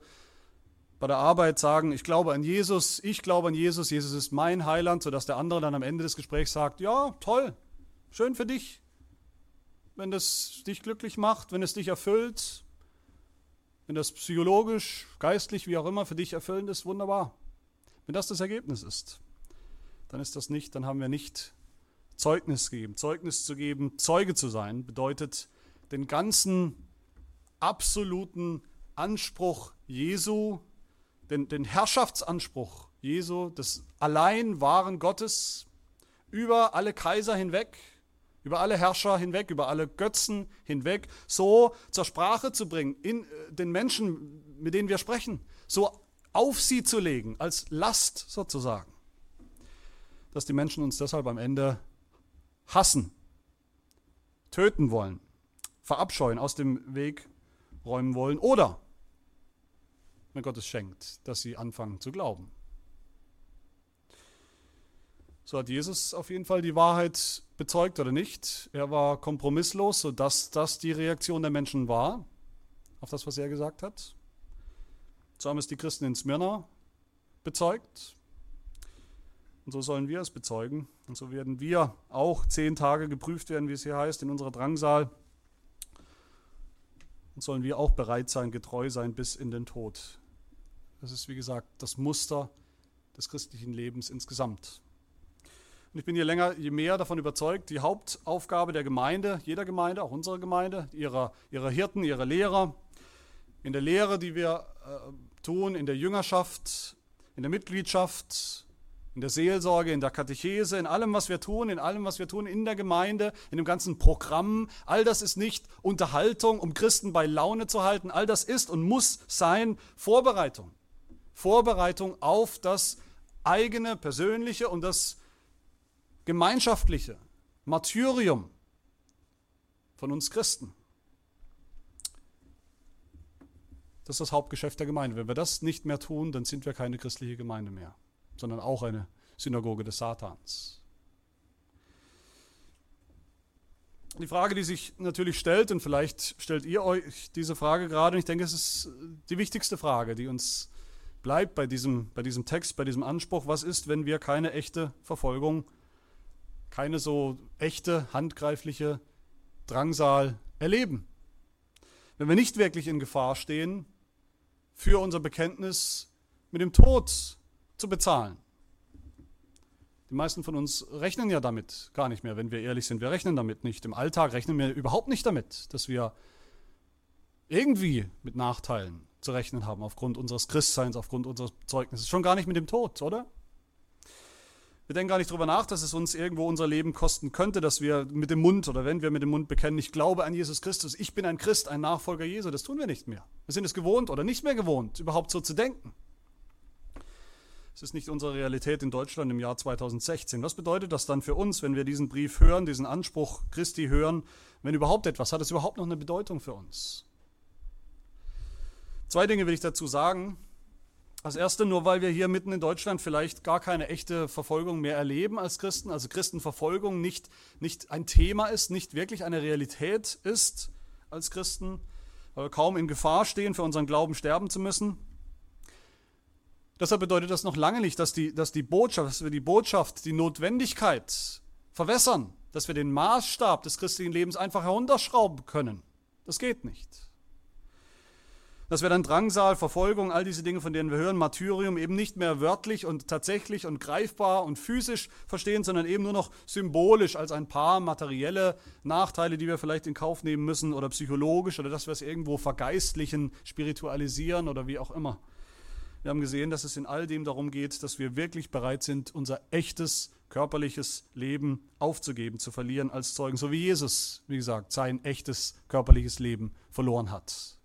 bei der Arbeit sagen, ich glaube an Jesus, ich glaube an Jesus, Jesus ist mein Heiland, sodass der andere dann am Ende des Gesprächs sagt, ja, toll, schön für dich, wenn das dich glücklich macht, wenn es dich erfüllt, wenn das psychologisch, geistlich, wie auch immer für dich erfüllend ist, wunderbar. Wenn das das Ergebnis ist, dann ist das nicht, dann haben wir nicht Zeugnis gegeben. Zeugnis zu geben, Zeuge zu sein, bedeutet den ganzen absoluten Anspruch Jesu, den, den Herrschaftsanspruch Jesu, des allein wahren Gottes über alle Kaiser hinweg, über alle Herrscher hinweg, über alle Götzen hinweg, so zur Sprache zu bringen, in äh, den Menschen, mit denen wir sprechen, so auf sie zu legen, als Last sozusagen, dass die Menschen uns deshalb am Ende hassen, töten wollen, verabscheuen, aus dem Weg räumen wollen oder, wenn Gott es schenkt, dass sie anfangen zu glauben. So hat Jesus auf jeden Fall die Wahrheit bezeugt oder nicht. Er war kompromisslos, sodass das die Reaktion der Menschen war auf das, was er gesagt hat. So haben es die Christen in Smyrna bezeugt. Und so sollen wir es bezeugen. Und so werden wir auch zehn Tage geprüft werden, wie es hier heißt, in unserer Drangsal. Und sollen wir auch bereit sein, getreu sein bis in den Tod. Das ist, wie gesagt, das Muster des christlichen Lebens insgesamt. Und ich bin je länger, je mehr davon überzeugt, die Hauptaufgabe der Gemeinde, jeder Gemeinde, auch unserer Gemeinde, ihrer, ihrer Hirten, ihrer Lehrer, in der Lehre, die wir äh, tun, in der Jüngerschaft, in der Mitgliedschaft, in der Seelsorge, in der Katechese, in allem, was wir tun, in allem, was wir tun, in der Gemeinde, in dem ganzen Programm. All das ist nicht Unterhaltung, um Christen bei Laune zu halten. All das ist und muss sein Vorbereitung. Vorbereitung auf das eigene, persönliche und das gemeinschaftliche Martyrium von uns Christen. Das ist das Hauptgeschäft der Gemeinde. Wenn wir das nicht mehr tun, dann sind wir keine christliche Gemeinde mehr sondern auch eine Synagoge des Satans. Die Frage, die sich natürlich stellt, und vielleicht stellt ihr euch diese Frage gerade, und ich denke, es ist die wichtigste Frage, die uns bleibt bei diesem, bei diesem Text, bei diesem Anspruch, was ist, wenn wir keine echte Verfolgung, keine so echte, handgreifliche Drangsal erleben? Wenn wir nicht wirklich in Gefahr stehen, für unser Bekenntnis mit dem Tod zu bezahlen. Die meisten von uns rechnen ja damit gar nicht mehr, wenn wir ehrlich sind. Wir rechnen damit nicht. Im Alltag rechnen wir überhaupt nicht damit, dass wir irgendwie mit Nachteilen zu rechnen haben aufgrund unseres Christseins, aufgrund unseres Zeugnisses. Schon gar nicht mit dem Tod, oder? Wir denken gar nicht darüber nach, dass es uns irgendwo unser Leben kosten könnte, dass wir mit dem Mund oder wenn wir mit dem Mund bekennen, ich glaube an Jesus Christus, ich bin ein Christ, ein Nachfolger Jesu. Das tun wir nicht mehr. Wir sind es gewohnt oder nicht mehr gewohnt, überhaupt so zu denken. Es ist nicht unsere Realität in Deutschland im Jahr 2016. Was bedeutet das dann für uns, wenn wir diesen Brief hören, diesen Anspruch Christi hören, wenn überhaupt etwas? Hat es überhaupt noch eine Bedeutung für uns? Zwei Dinge will ich dazu sagen. Als erste, nur weil wir hier mitten in Deutschland vielleicht gar keine echte Verfolgung mehr erleben als Christen, also Christenverfolgung nicht, nicht ein Thema ist, nicht wirklich eine Realität ist als Christen, weil wir kaum in Gefahr stehen, für unseren Glauben sterben zu müssen, Deshalb bedeutet das noch lange nicht, dass die, dass die Botschaft, dass wir die Botschaft, die Notwendigkeit verwässern, dass wir den Maßstab des christlichen Lebens einfach herunterschrauben können. Das geht nicht. Dass wir dann Drangsal, Verfolgung, all diese Dinge, von denen wir hören, Martyrium eben nicht mehr wörtlich und tatsächlich und greifbar und physisch verstehen, sondern eben nur noch symbolisch als ein paar materielle Nachteile, die wir vielleicht in Kauf nehmen müssen oder psychologisch oder dass wir es irgendwo vergeistlichen, spiritualisieren oder wie auch immer. Wir haben gesehen, dass es in all dem darum geht, dass wir wirklich bereit sind, unser echtes körperliches Leben aufzugeben, zu verlieren als Zeugen, so wie Jesus, wie gesagt, sein echtes körperliches Leben verloren hat.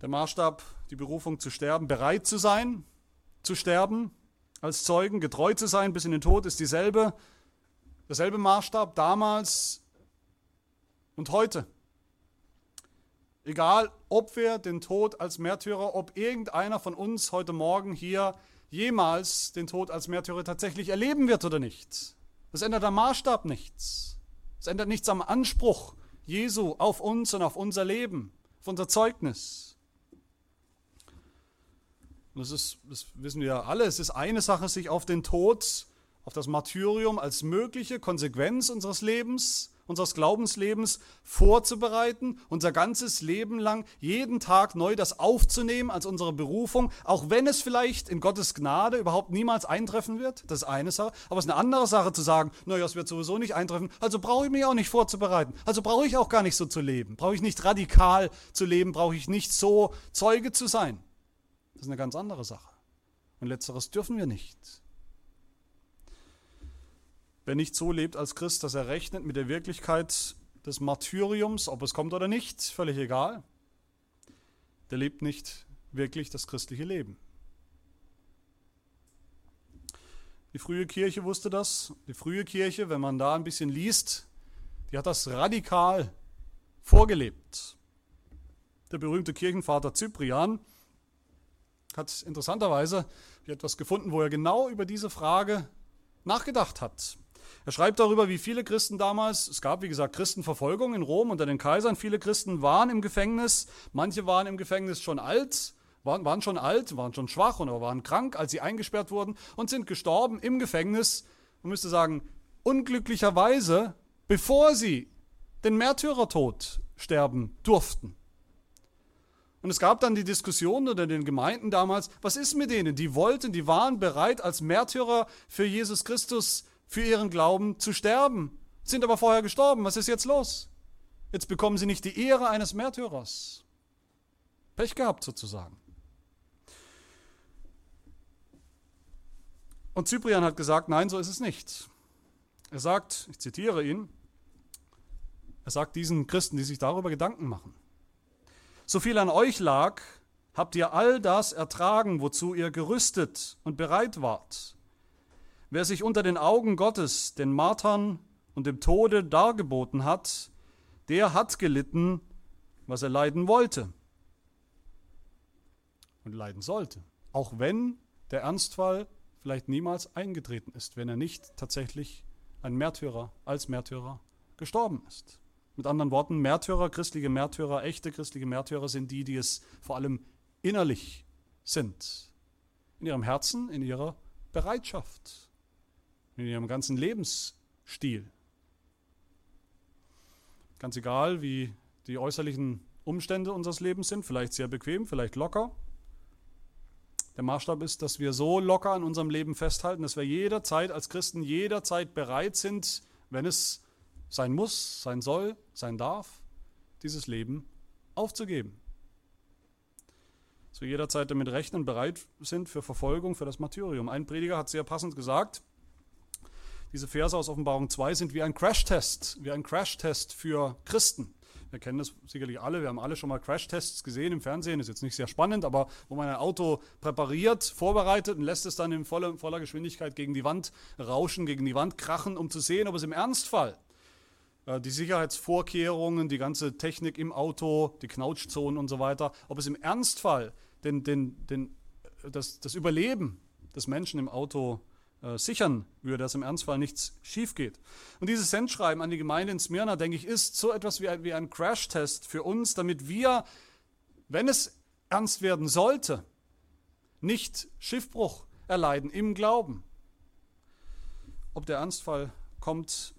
Der Maßstab, die Berufung zu sterben, bereit zu sein, zu sterben, als Zeugen, getreu zu sein bis in den Tod, ist dieselbe, derselbe Maßstab damals und heute. Egal, ob wir den Tod als Märtyrer, ob irgendeiner von uns heute Morgen hier jemals den Tod als Märtyrer tatsächlich erleben wird oder nicht. Das ändert am Maßstab nichts. Es ändert nichts am Anspruch Jesu auf uns und auf unser Leben, auf unser Zeugnis. Und das, ist, das wissen wir ja alle, es ist eine Sache, sich auf den Tod, auf das Martyrium als mögliche Konsequenz unseres Lebens unseres Glaubenslebens vorzubereiten, unser ganzes Leben lang jeden Tag neu das aufzunehmen als unsere Berufung, auch wenn es vielleicht in Gottes Gnade überhaupt niemals eintreffen wird. Das ist eine Sache. Aber es ist eine andere Sache zu sagen, naja, es wird sowieso nicht eintreffen, also brauche ich mich auch nicht vorzubereiten. Also brauche ich auch gar nicht so zu leben. Brauche ich nicht radikal zu leben, brauche ich nicht so Zeuge zu sein. Das ist eine ganz andere Sache. Und letzteres dürfen wir nicht. Wer nicht so lebt als Christ, dass er rechnet mit der Wirklichkeit des Martyriums, ob es kommt oder nicht, völlig egal, der lebt nicht wirklich das christliche Leben. Die frühe Kirche wusste das. Die frühe Kirche, wenn man da ein bisschen liest, die hat das radikal vorgelebt. Der berühmte Kirchenvater Cyprian hat interessanterweise etwas gefunden, wo er genau über diese Frage nachgedacht hat. Er schreibt darüber, wie viele Christen damals, es gab wie gesagt Christenverfolgung in Rom unter den Kaisern, viele Christen waren im Gefängnis, manche waren im Gefängnis schon alt, waren, waren schon alt, waren schon schwach oder waren krank, als sie eingesperrt wurden und sind gestorben im Gefängnis, man müsste sagen, unglücklicherweise, bevor sie den Märtyrertod sterben durften. Und es gab dann die Diskussion unter den Gemeinden damals, was ist mit denen? Die wollten, die waren bereit, als Märtyrer für Jesus Christus für ihren Glauben zu sterben, sind aber vorher gestorben. Was ist jetzt los? Jetzt bekommen sie nicht die Ehre eines Märtyrers. Pech gehabt sozusagen. Und Cyprian hat gesagt, nein, so ist es nicht. Er sagt, ich zitiere ihn, er sagt diesen Christen, die sich darüber Gedanken machen, so viel an euch lag, habt ihr all das ertragen, wozu ihr gerüstet und bereit wart. Wer sich unter den Augen Gottes den Martern und dem Tode dargeboten hat, der hat gelitten, was er leiden wollte und leiden sollte, auch wenn der Ernstfall vielleicht niemals eingetreten ist, wenn er nicht tatsächlich ein Märtyrer als Märtyrer gestorben ist. Mit anderen Worten, Märtyrer, christliche Märtyrer, echte christliche Märtyrer sind die, die es vor allem innerlich sind, in ihrem Herzen, in ihrer Bereitschaft in ihrem ganzen Lebensstil. Ganz egal, wie die äußerlichen Umstände unseres Lebens sind, vielleicht sehr bequem, vielleicht locker. Der Maßstab ist, dass wir so locker an unserem Leben festhalten, dass wir jederzeit als Christen jederzeit bereit sind, wenn es sein muss, sein soll, sein darf, dieses Leben aufzugeben. Dass wir jederzeit damit rechnen, bereit sind für Verfolgung, für das Martyrium. Ein Prediger hat sehr passend gesagt, diese Verse aus Offenbarung 2 sind wie ein Crashtest, wie ein Crashtest für Christen. Wir kennen das sicherlich alle, wir haben alle schon mal Crashtests gesehen im Fernsehen, ist jetzt nicht sehr spannend, aber wo man ein Auto präpariert, vorbereitet und lässt es dann in voller, voller Geschwindigkeit gegen die Wand rauschen, gegen die Wand krachen, um zu sehen, ob es im Ernstfall äh, die Sicherheitsvorkehrungen, die ganze Technik im Auto, die Knautschzonen und so weiter, ob es im Ernstfall den, den, den, das, das Überleben des Menschen im Auto äh, sichern würde, dass im Ernstfall nichts schief geht. Und dieses Sendschreiben an die Gemeinde in Smyrna, denke ich, ist so etwas wie ein, wie ein Crashtest für uns, damit wir, wenn es ernst werden sollte, nicht Schiffbruch erleiden im Glauben. Ob der Ernstfall kommt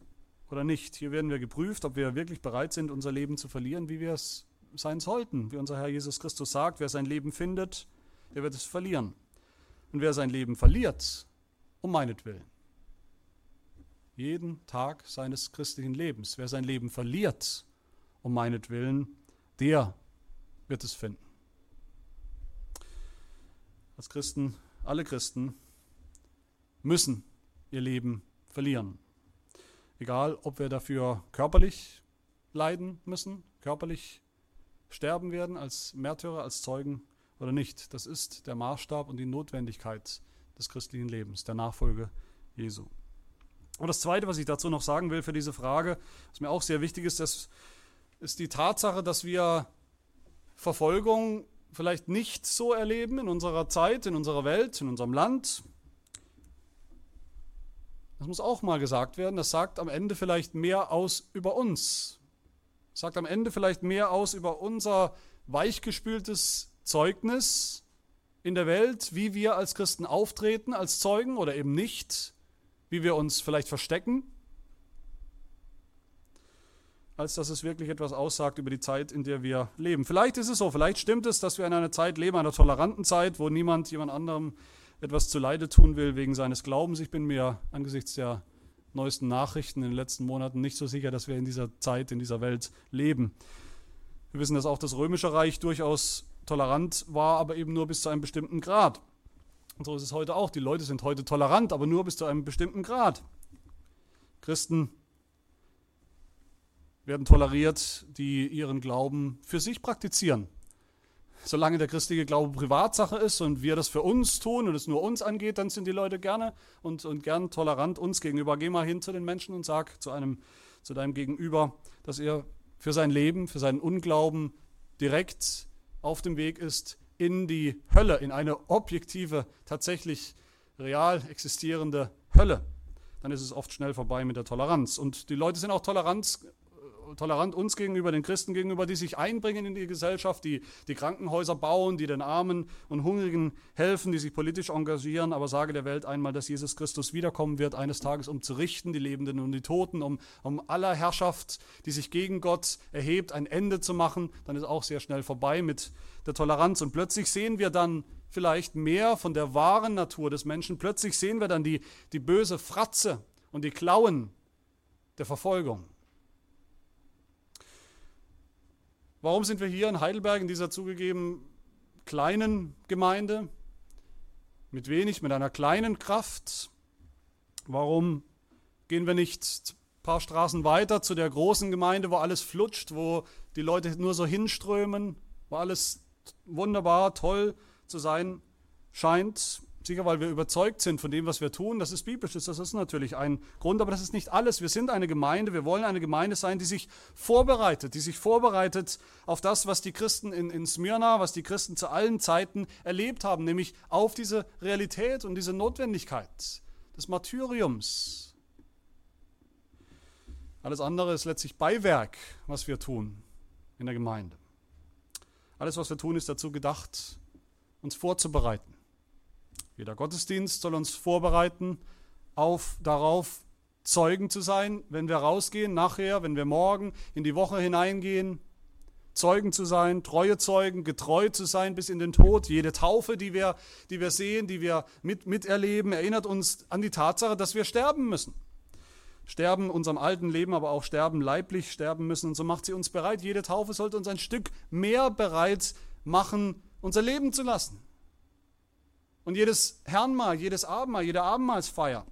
oder nicht. Hier werden wir geprüft, ob wir wirklich bereit sind, unser Leben zu verlieren, wie wir es sein sollten. Wie unser Herr Jesus Christus sagt, wer sein Leben findet, der wird es verlieren. Und wer sein Leben verliert, um meinetwillen. Jeden Tag seines christlichen Lebens. Wer sein Leben verliert, um meinetwillen, der wird es finden. Als Christen, alle Christen müssen ihr Leben verlieren. Egal, ob wir dafür körperlich leiden müssen, körperlich sterben werden als Märtyrer, als Zeugen oder nicht. Das ist der Maßstab und die Notwendigkeit des christlichen Lebens, der Nachfolge Jesu. Und das Zweite, was ich dazu noch sagen will für diese Frage, was mir auch sehr wichtig ist, das ist die Tatsache, dass wir Verfolgung vielleicht nicht so erleben in unserer Zeit, in unserer Welt, in unserem Land, Das muss auch mal gesagt werden. Das sagt am Ende vielleicht mehr aus über uns. Das sagt am Ende vielleicht mehr aus über unser weichgespültes Zeugnis in der Welt, wie wir als Christen auftreten, als Zeugen oder eben nicht, wie wir uns vielleicht verstecken, als dass es wirklich etwas aussagt über die Zeit, in der wir leben. Vielleicht ist es so, vielleicht stimmt es, dass wir in einer Zeit leben, einer toleranten Zeit, wo niemand jemand anderem etwas zuleide tun will wegen seines Glaubens. Ich bin mir angesichts der neuesten Nachrichten in den letzten Monaten nicht so sicher, dass wir in dieser Zeit, in dieser Welt leben. Wir wissen, dass auch das Römische Reich durchaus tolerant war, aber eben nur bis zu einem bestimmten Grad. Und so ist es heute auch. Die Leute sind heute tolerant, aber nur bis zu einem bestimmten Grad. Christen werden toleriert, die ihren Glauben für sich praktizieren. Solange der christliche Glaube Privatsache ist und wir das für uns tun und es nur uns angeht, dann sind die Leute gerne und, und gern tolerant uns gegenüber. Geh mal hin zu den Menschen und sag zu, einem, zu deinem Gegenüber, dass er für sein Leben, für seinen Unglauben direkt auf dem Weg ist in die Hölle, in eine objektive, tatsächlich real existierende Hölle. Dann ist es oft schnell vorbei mit der Toleranz. Und die Leute sind auch tolerant tolerant uns gegenüber, den Christen gegenüber, die sich einbringen in die Gesellschaft, die die Krankenhäuser bauen, die den Armen und Hungrigen helfen, die sich politisch engagieren. Aber sage der Welt einmal, dass Jesus Christus wiederkommen wird, eines Tages, um zu richten, die Lebenden und die Toten, um, um aller Herrschaft, die sich gegen Gott erhebt, ein Ende zu machen. Dann ist auch sehr schnell vorbei mit der Toleranz. Und plötzlich sehen wir dann vielleicht mehr von der wahren Natur des Menschen. Plötzlich sehen wir dann die, die böse Fratze und die Klauen der Verfolgung. Warum sind wir hier in Heidelberg in dieser zugegeben kleinen Gemeinde mit wenig, mit einer kleinen Kraft? Warum gehen wir nicht ein paar Straßen weiter zu der großen Gemeinde, wo alles flutscht, wo die Leute nur so hinströmen, wo alles wunderbar, toll zu sein scheint? Sicher, weil wir überzeugt sind von dem, was wir tun. Das ist biblisch, das ist natürlich ein Grund, aber das ist nicht alles. Wir sind eine Gemeinde, wir wollen eine Gemeinde sein, die sich vorbereitet, die sich vorbereitet auf das, was die Christen in, in Smyrna, was die Christen zu allen Zeiten erlebt haben, nämlich auf diese Realität und diese Notwendigkeit des Martyriums. Alles andere ist letztlich Beiwerk, was wir tun in der Gemeinde. Alles, was wir tun, ist dazu gedacht, uns vorzubereiten jeder Gottesdienst soll uns vorbereiten auf darauf, Zeugen zu sein, wenn wir rausgehen, nachher, wenn wir morgen in die Woche hineingehen, Zeugen zu sein, treue Zeugen, getreu zu sein bis in den Tod. Jede Taufe, die wir, die wir sehen, die wir mit, miterleben, erinnert uns an die Tatsache, dass wir sterben müssen. Sterben unserem alten Leben, aber auch sterben leiblich, sterben müssen. Und so macht sie uns bereit. Jede Taufe sollte uns ein Stück mehr bereit machen, unser Leben zu lassen. Und jedes Herrnmal, jedes Abendmahl, jede Abendmahlsfeier,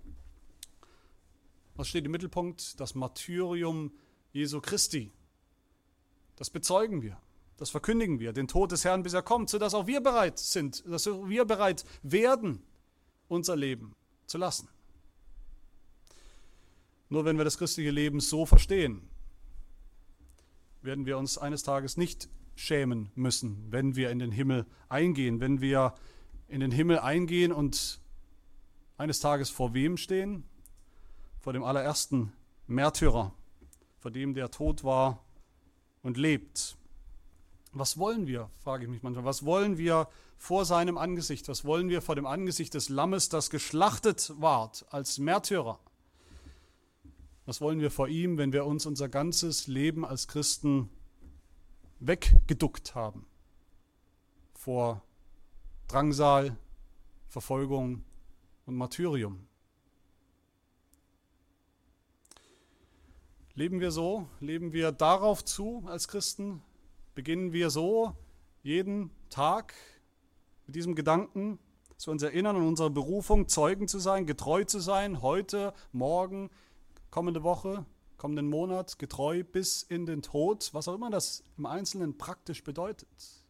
was steht im Mittelpunkt? Das Martyrium Jesu Christi. Das bezeugen wir, das verkündigen wir, den Tod des Herrn, bis er kommt, sodass auch wir bereit sind, dass wir bereit werden, unser Leben zu lassen. Nur wenn wir das christliche Leben so verstehen, werden wir uns eines Tages nicht schämen müssen, wenn wir in den Himmel eingehen, wenn wir in den Himmel eingehen und eines Tages vor wem stehen? Vor dem allerersten Märtyrer, vor dem der tot war und lebt. Was wollen wir, frage ich mich manchmal, was wollen wir vor seinem Angesicht? Was wollen wir vor dem Angesicht des Lammes, das geschlachtet ward als Märtyrer? Was wollen wir vor ihm, wenn wir uns unser ganzes Leben als Christen weggeduckt haben vor Drangsal, Verfolgung und Martyrium. Leben wir so? Leben wir darauf zu als Christen? Beginnen wir so jeden Tag mit diesem Gedanken, wir uns erinnern an unsere Berufung, Zeugen zu sein, getreu zu sein, heute, morgen, kommende Woche, kommenden Monat, getreu bis in den Tod, was auch immer das im Einzelnen praktisch bedeutet.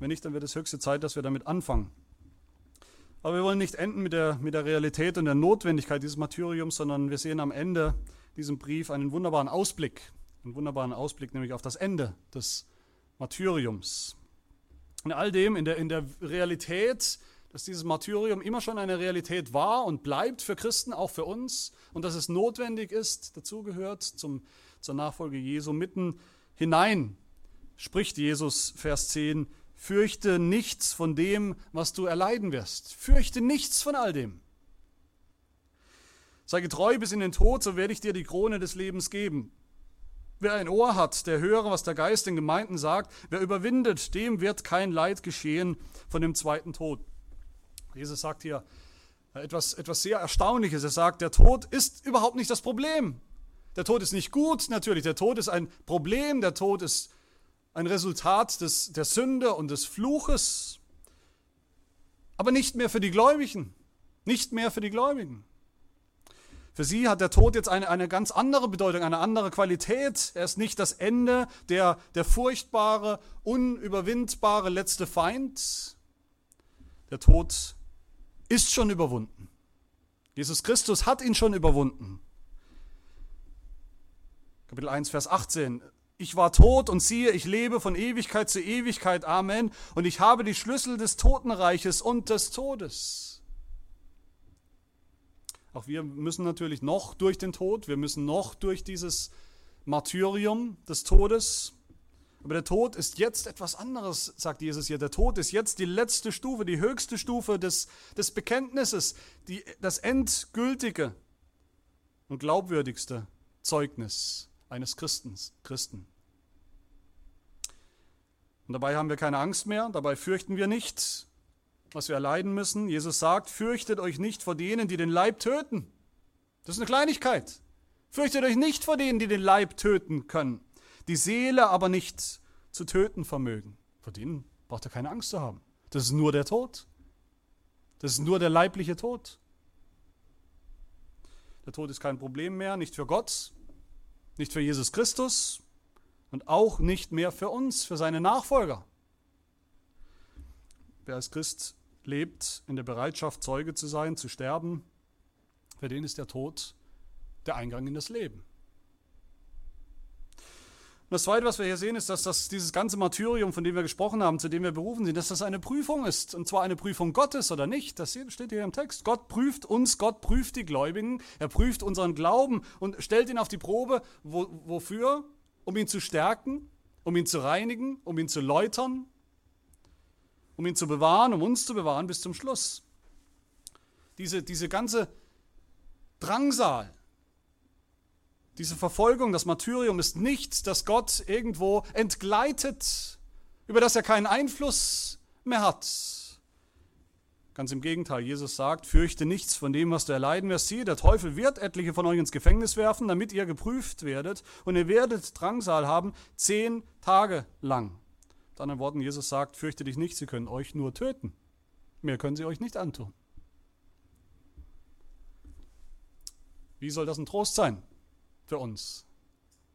Wenn nicht, dann wird es höchste Zeit, dass wir damit anfangen. Aber wir wollen nicht enden mit der, mit der Realität und der Notwendigkeit dieses Martyriums, sondern wir sehen am Ende diesem Brief einen wunderbaren Ausblick, einen wunderbaren Ausblick nämlich auf das Ende des Martyriums. In all dem, in der, in der Realität dass dieses Martyrium immer schon eine Realität war und bleibt für Christen, auch für uns, und dass es notwendig ist, dazugehört zur Nachfolge Jesu mitten hinein, spricht Jesus, Vers 10, fürchte nichts von dem, was du erleiden wirst. Fürchte nichts von all dem. Sei getreu bis in den Tod, so werde ich dir die Krone des Lebens geben. Wer ein Ohr hat, der höre, was der Geist den Gemeinden sagt. Wer überwindet, dem wird kein Leid geschehen von dem zweiten Tod. Jesus sagt hier etwas, etwas sehr Erstaunliches. Er sagt, der Tod ist überhaupt nicht das Problem. Der Tod ist nicht gut, natürlich. Der Tod ist ein Problem. Der Tod ist ein Resultat des, der Sünde und des Fluches. Aber nicht mehr für die Gläubigen. Nicht mehr für die Gläubigen. Für sie hat der Tod jetzt eine, eine ganz andere Bedeutung, eine andere Qualität. Er ist nicht das Ende, der, der furchtbare, unüberwindbare letzte Feind. Der Tod ist schon überwunden. Jesus Christus hat ihn schon überwunden. Kapitel 1, Vers 18. Ich war tot und siehe, ich lebe von Ewigkeit zu Ewigkeit. Amen. Und ich habe die Schlüssel des Totenreiches und des Todes. Auch wir müssen natürlich noch durch den Tod, wir müssen noch durch dieses Martyrium des Todes. Aber der Tod ist jetzt etwas anderes, sagt Jesus hier. Der Tod ist jetzt die letzte Stufe, die höchste Stufe des, des Bekenntnisses, die, das endgültige und glaubwürdigste Zeugnis eines Christens, Christen. Und dabei haben wir keine Angst mehr, dabei fürchten wir nicht, was wir erleiden müssen. Jesus sagt, fürchtet euch nicht vor denen, die den Leib töten. Das ist eine Kleinigkeit. Fürchtet euch nicht vor denen, die den Leib töten können, die Seele aber nicht zu töten vermögen. Vor denen braucht ihr keine Angst zu haben. Das ist nur der Tod. Das ist nur der leibliche Tod. Der Tod ist kein Problem mehr, nicht für Gott, nicht für Jesus Christus und auch nicht mehr für uns, für seine Nachfolger. Wer als Christ lebt in der Bereitschaft, Zeuge zu sein, zu sterben, für den ist der Tod der Eingang in das Leben. Und das Zweite, was wir hier sehen, ist, dass das, dieses ganze Martyrium, von dem wir gesprochen haben, zu dem wir berufen sind, dass das eine Prüfung ist. Und zwar eine Prüfung Gottes oder nicht. Das steht hier im Text. Gott prüft uns, Gott prüft die Gläubigen. Er prüft unseren Glauben und stellt ihn auf die Probe. Wo, wofür? Um ihn zu stärken, um ihn zu reinigen, um ihn zu läutern, um ihn zu bewahren, um uns zu bewahren bis zum Schluss. Diese, diese ganze Drangsal, diese Verfolgung, das Martyrium ist nichts, das Gott irgendwo entgleitet, über das er keinen Einfluss mehr hat. Ganz im Gegenteil, Jesus sagt, fürchte nichts von dem, was du erleiden wirst. Siehe, der Teufel wird etliche von euch ins Gefängnis werfen, damit ihr geprüft werdet. Und ihr werdet Drangsal haben, zehn Tage lang. Mit anderen Worten, Jesus sagt, fürchte dich nicht, sie können euch nur töten. Mehr können sie euch nicht antun. Wie soll das ein Trost sein für uns?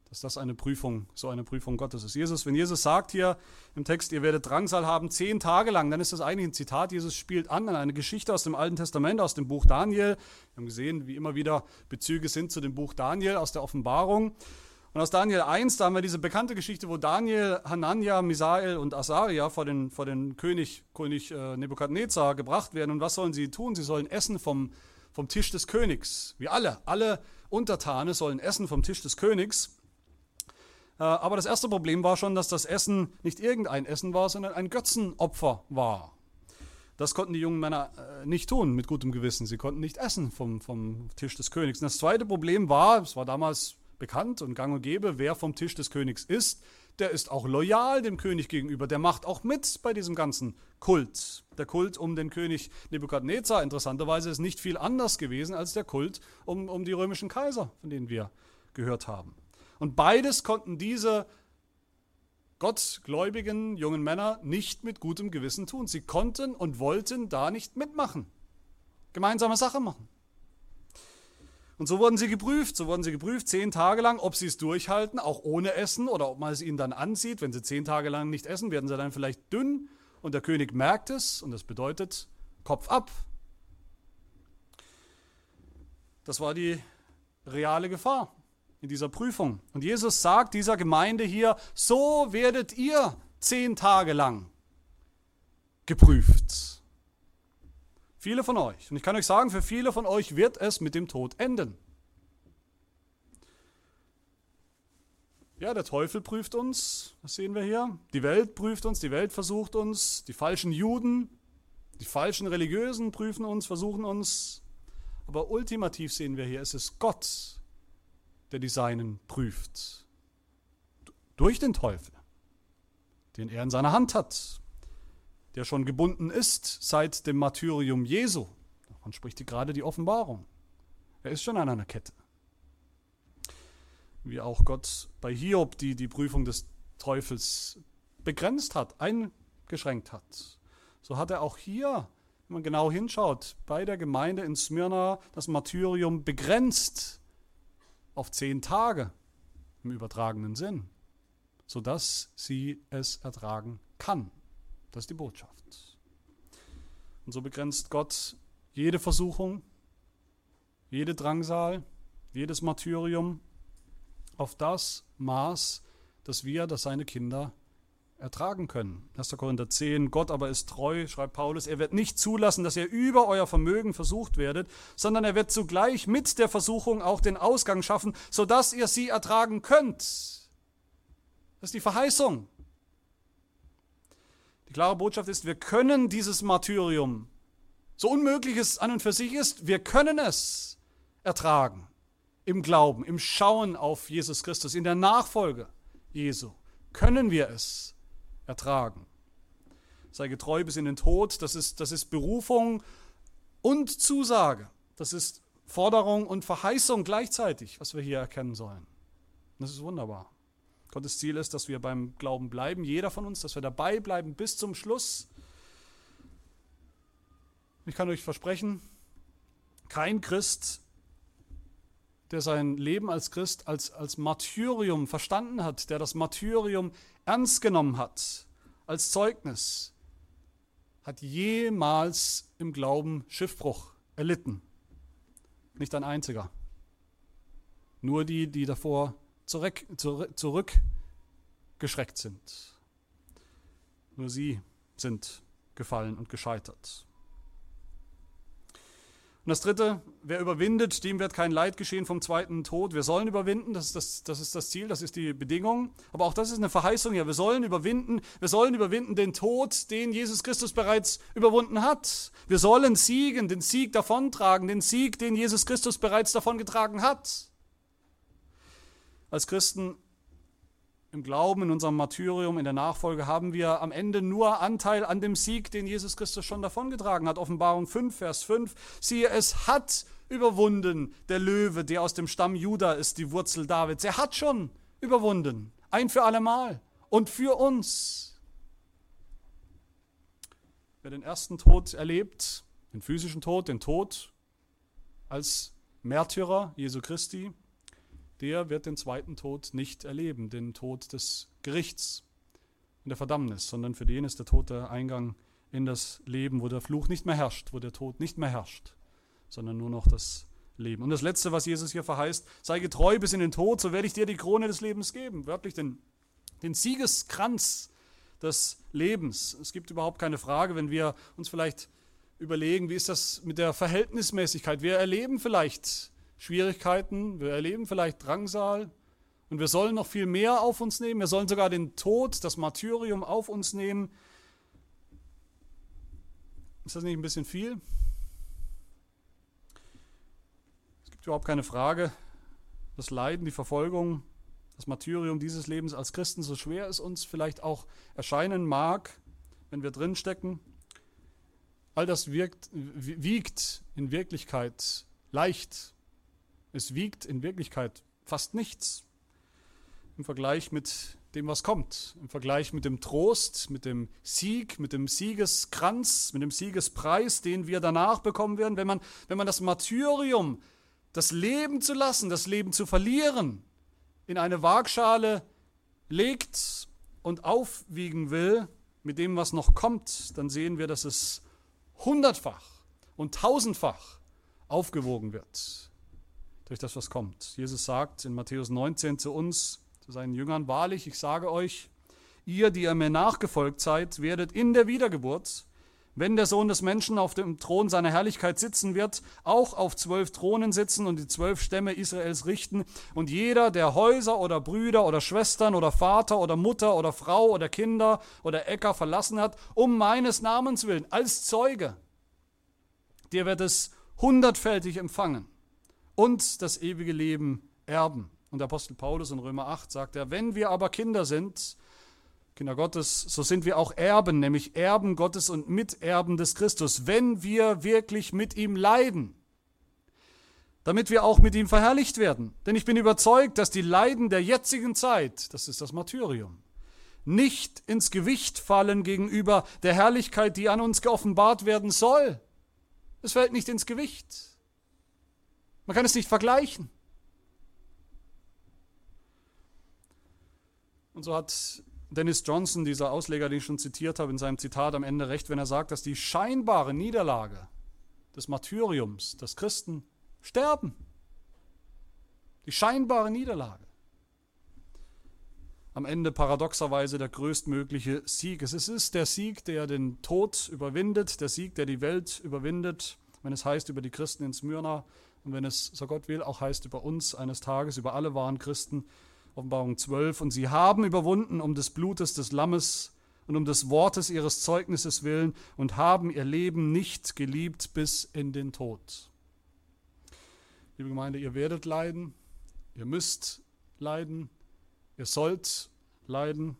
Dass das eine Prüfung, so eine Prüfung Gottes ist. Jesus, wenn Jesus sagt hier im Text, ihr werdet Drangsal haben zehn Tage lang, dann ist das eigentlich ein Zitat. Jesus spielt an an eine Geschichte aus dem Alten Testament, aus dem Buch Daniel. Wir haben gesehen, wie immer wieder Bezüge sind zu dem Buch Daniel aus der Offenbarung. Und aus Daniel 1, da haben wir diese bekannte Geschichte, wo Daniel, Hanania, Misael und Asaria vor den, vor den König, König äh, Nebukadnezar gebracht werden. Und was sollen sie tun? Sie sollen essen vom, vom Tisch des Königs. Wie alle. Alle Untertane sollen essen vom Tisch des Königs. Äh, aber das erste Problem war schon, dass das Essen nicht irgendein Essen war, sondern ein Götzenopfer war. Das konnten die jungen Männer äh, nicht tun mit gutem Gewissen. Sie konnten nicht essen vom, vom Tisch des Königs. Und das zweite Problem war, es war damals bekannt und gang und gäbe, wer vom Tisch des Königs ist, der ist auch loyal dem König gegenüber, der macht auch mit bei diesem ganzen Kult. Der Kult um den König Nebukadnezar, interessanterweise, ist nicht viel anders gewesen als der Kult um, um die römischen Kaiser, von denen wir gehört haben. Und beides konnten diese gottgläubigen jungen Männer nicht mit gutem Gewissen tun. Sie konnten und wollten da nicht mitmachen. Gemeinsame Sache machen. Und so wurden sie geprüft, so wurden sie geprüft, zehn Tage lang, ob sie es durchhalten, auch ohne Essen oder ob man es ihnen dann ansieht. Wenn sie zehn Tage lang nicht essen, werden sie dann vielleicht dünn und der König merkt es und das bedeutet Kopf ab. Das war die reale Gefahr in dieser Prüfung. Und Jesus sagt dieser Gemeinde hier, so werdet ihr zehn Tage lang geprüft. Viele von euch. Und ich kann euch sagen, für viele von euch wird es mit dem Tod enden. Ja, der Teufel prüft uns, das sehen wir hier. Die Welt prüft uns, die Welt versucht uns, die falschen Juden, die falschen Religiösen prüfen uns, versuchen uns. Aber ultimativ sehen wir hier, es ist Gott, der die Seinen prüft. Durch den Teufel, den er in seiner Hand hat, der schon gebunden ist seit dem Martyrium Jesu. Davon spricht gerade die Offenbarung. Er ist schon an einer Kette wie auch Gott bei Hiob die, die Prüfung des Teufels begrenzt hat, eingeschränkt hat. So hat er auch hier, wenn man genau hinschaut, bei der Gemeinde in Smyrna das Martyrium begrenzt auf zehn Tage im übertragenen Sinn, sodass sie es ertragen kann. Das ist die Botschaft. Und so begrenzt Gott jede Versuchung, jede Drangsal, jedes Martyrium auf das Maß, das wir, das seine Kinder ertragen können. 1. Korinther 10, Gott aber ist treu, schreibt Paulus, er wird nicht zulassen, dass ihr über euer Vermögen versucht werdet, sondern er wird zugleich mit der Versuchung auch den Ausgang schaffen, sodass ihr sie ertragen könnt. Das ist die Verheißung. Die klare Botschaft ist, wir können dieses Martyrium, so unmöglich es an und für sich ist, wir können es ertragen im Glauben, im Schauen auf Jesus Christus, in der Nachfolge Jesu, können wir es ertragen. Sei getreu bis in den Tod, das ist, das ist Berufung und Zusage. Das ist Forderung und Verheißung gleichzeitig, was wir hier erkennen sollen. Das ist wunderbar. Gottes Ziel ist, dass wir beim Glauben bleiben, jeder von uns, dass wir dabei bleiben bis zum Schluss. Ich kann euch versprechen, kein Christ der sein Leben als Christ als, als Martyrium verstanden hat, der das Martyrium ernst genommen hat, als Zeugnis, hat jemals im Glauben Schiffbruch erlitten. Nicht ein einziger. Nur die, die davor zurück, zurück, zurückgeschreckt sind. Nur sie sind gefallen und gescheitert. Und das dritte, wer überwindet, dem wird kein Leid geschehen vom zweiten Tod. Wir sollen überwinden, das ist das, das ist das Ziel, das ist die Bedingung. Aber auch das ist eine Verheißung, ja, wir sollen überwinden, wir sollen überwinden den Tod, den Jesus Christus bereits überwunden hat. Wir sollen siegen, den Sieg davontragen, den Sieg, den Jesus Christus bereits davongetragen hat. Als Christen im Glauben, in unserem Martyrium, in der Nachfolge haben wir am Ende nur Anteil an dem Sieg, den Jesus Christus schon davongetragen hat. Offenbarung 5, Vers 5. Siehe, es hat überwunden der Löwe, der aus dem Stamm Juda ist, die Wurzel Davids. Er hat schon überwunden. Ein für allemal. Und für uns. Wer den ersten Tod erlebt, den physischen Tod, den Tod als Märtyrer Jesu Christi, der wird den zweiten Tod nicht erleben, den Tod des Gerichts und der Verdammnis, sondern für den ist der Tod der Eingang in das Leben, wo der Fluch nicht mehr herrscht, wo der Tod nicht mehr herrscht, sondern nur noch das Leben. Und das Letzte, was Jesus hier verheißt, sei getreu bis in den Tod, so werde ich dir die Krone des Lebens geben, wörtlich den, den Siegeskranz des Lebens. Es gibt überhaupt keine Frage, wenn wir uns vielleicht überlegen, wie ist das mit der Verhältnismäßigkeit. Wir erleben vielleicht Schwierigkeiten, wir erleben vielleicht Drangsal und wir sollen noch viel mehr auf uns nehmen. Wir sollen sogar den Tod, das Martyrium auf uns nehmen. Ist das nicht ein bisschen viel? Es gibt überhaupt keine Frage, das Leiden, die Verfolgung, das Martyrium dieses Lebens als Christen, so schwer es uns vielleicht auch erscheinen mag, wenn wir drinstecken, all das wirkt, wiegt in Wirklichkeit leicht es wiegt in Wirklichkeit fast nichts im Vergleich mit dem, was kommt, im Vergleich mit dem Trost, mit dem Sieg, mit dem Siegeskranz, mit dem Siegespreis, den wir danach bekommen werden, wenn man, wenn man das Martyrium, das Leben zu lassen, das Leben zu verlieren, in eine Waagschale legt und aufwiegen will mit dem, was noch kommt, dann sehen wir, dass es hundertfach und tausendfach aufgewogen wird durch das, was kommt. Jesus sagt in Matthäus 19 zu uns, zu seinen Jüngern, wahrlich, ich sage euch, ihr, die ihr mir nachgefolgt seid, werdet in der Wiedergeburt wenn der Sohn des Menschen auf dem Thron seiner Herrlichkeit sitzen wird, auch auf zwölf Thronen sitzen und die zwölf Stämme Israels richten, und jeder, der Häuser oder Brüder oder Schwestern oder Vater oder Mutter oder Frau oder Kinder oder Äcker verlassen hat, um meines Namens willen, als Zeuge, der wird es hundertfältig empfangen und das ewige Leben erben. Und der Apostel Paulus in Römer 8 sagt er, wenn wir aber Kinder sind, Kinder Gottes, so sind wir auch Erben, nämlich Erben Gottes und Miterben des Christus, wenn wir wirklich mit ihm leiden, damit wir auch mit ihm verherrlicht werden. Denn ich bin überzeugt, dass die Leiden der jetzigen Zeit, das ist das Martyrium, nicht ins Gewicht fallen gegenüber der Herrlichkeit, die an uns geoffenbart werden soll. Es fällt nicht ins Gewicht. Man kann es nicht vergleichen. Und so hat Dennis Johnson, dieser Ausleger, den ich schon zitiert habe, in seinem Zitat am Ende recht, wenn er sagt, dass die scheinbare Niederlage des Martyriums, dass Christen sterben, die scheinbare Niederlage, am Ende paradoxerweise der größtmögliche Sieg. Es ist der Sieg, der den Tod überwindet, der Sieg, der die Welt überwindet, wenn es heißt über die Christen in Smyrna und wenn es, so Gott will, auch heißt über uns eines Tages, über alle wahren Christen, Offenbarung 12, und sie haben überwunden um des Blutes des Lammes und um des Wortes ihres Zeugnisses willen und haben ihr Leben nicht geliebt bis in den Tod. Liebe Gemeinde, ihr werdet leiden, ihr müsst leiden, ihr sollt leiden,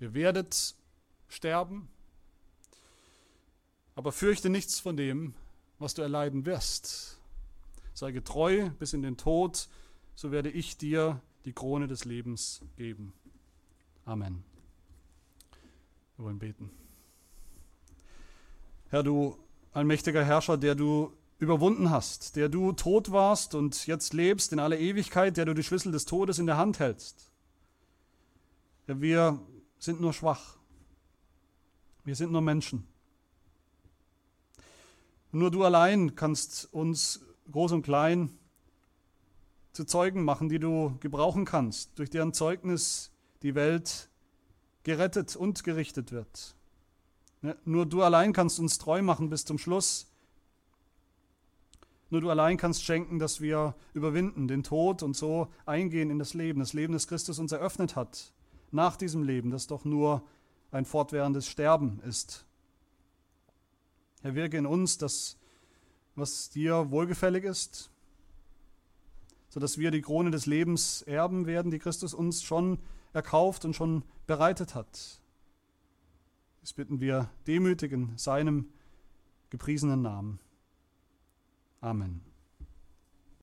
ihr werdet sterben, aber fürchte nichts von dem, was du erleiden wirst. Sei getreu bis in den Tod, so werde ich dir die Krone des Lebens geben. Amen. Wir wollen beten. Herr, du allmächtiger Herrscher, der du überwunden hast, der du tot warst und jetzt lebst in aller Ewigkeit, der du die Schlüssel des Todes in der Hand hältst. Herr, wir sind nur schwach. Wir sind nur Menschen. Nur du allein kannst uns groß und klein zu Zeugen machen, die du gebrauchen kannst, durch deren Zeugnis die Welt gerettet und gerichtet wird. Nur du allein kannst uns treu machen bis zum Schluss. Nur du allein kannst schenken, dass wir überwinden den Tod und so eingehen in das Leben, das Leben, das Christus uns eröffnet hat, nach diesem Leben, das doch nur ein fortwährendes Sterben ist. Herr, wirke in uns das, was dir wohlgefällig ist, sodass wir die Krone des Lebens erben werden, die Christus uns schon erkauft und schon bereitet hat. Das bitten wir demütig in seinem gepriesenen Namen. Amen.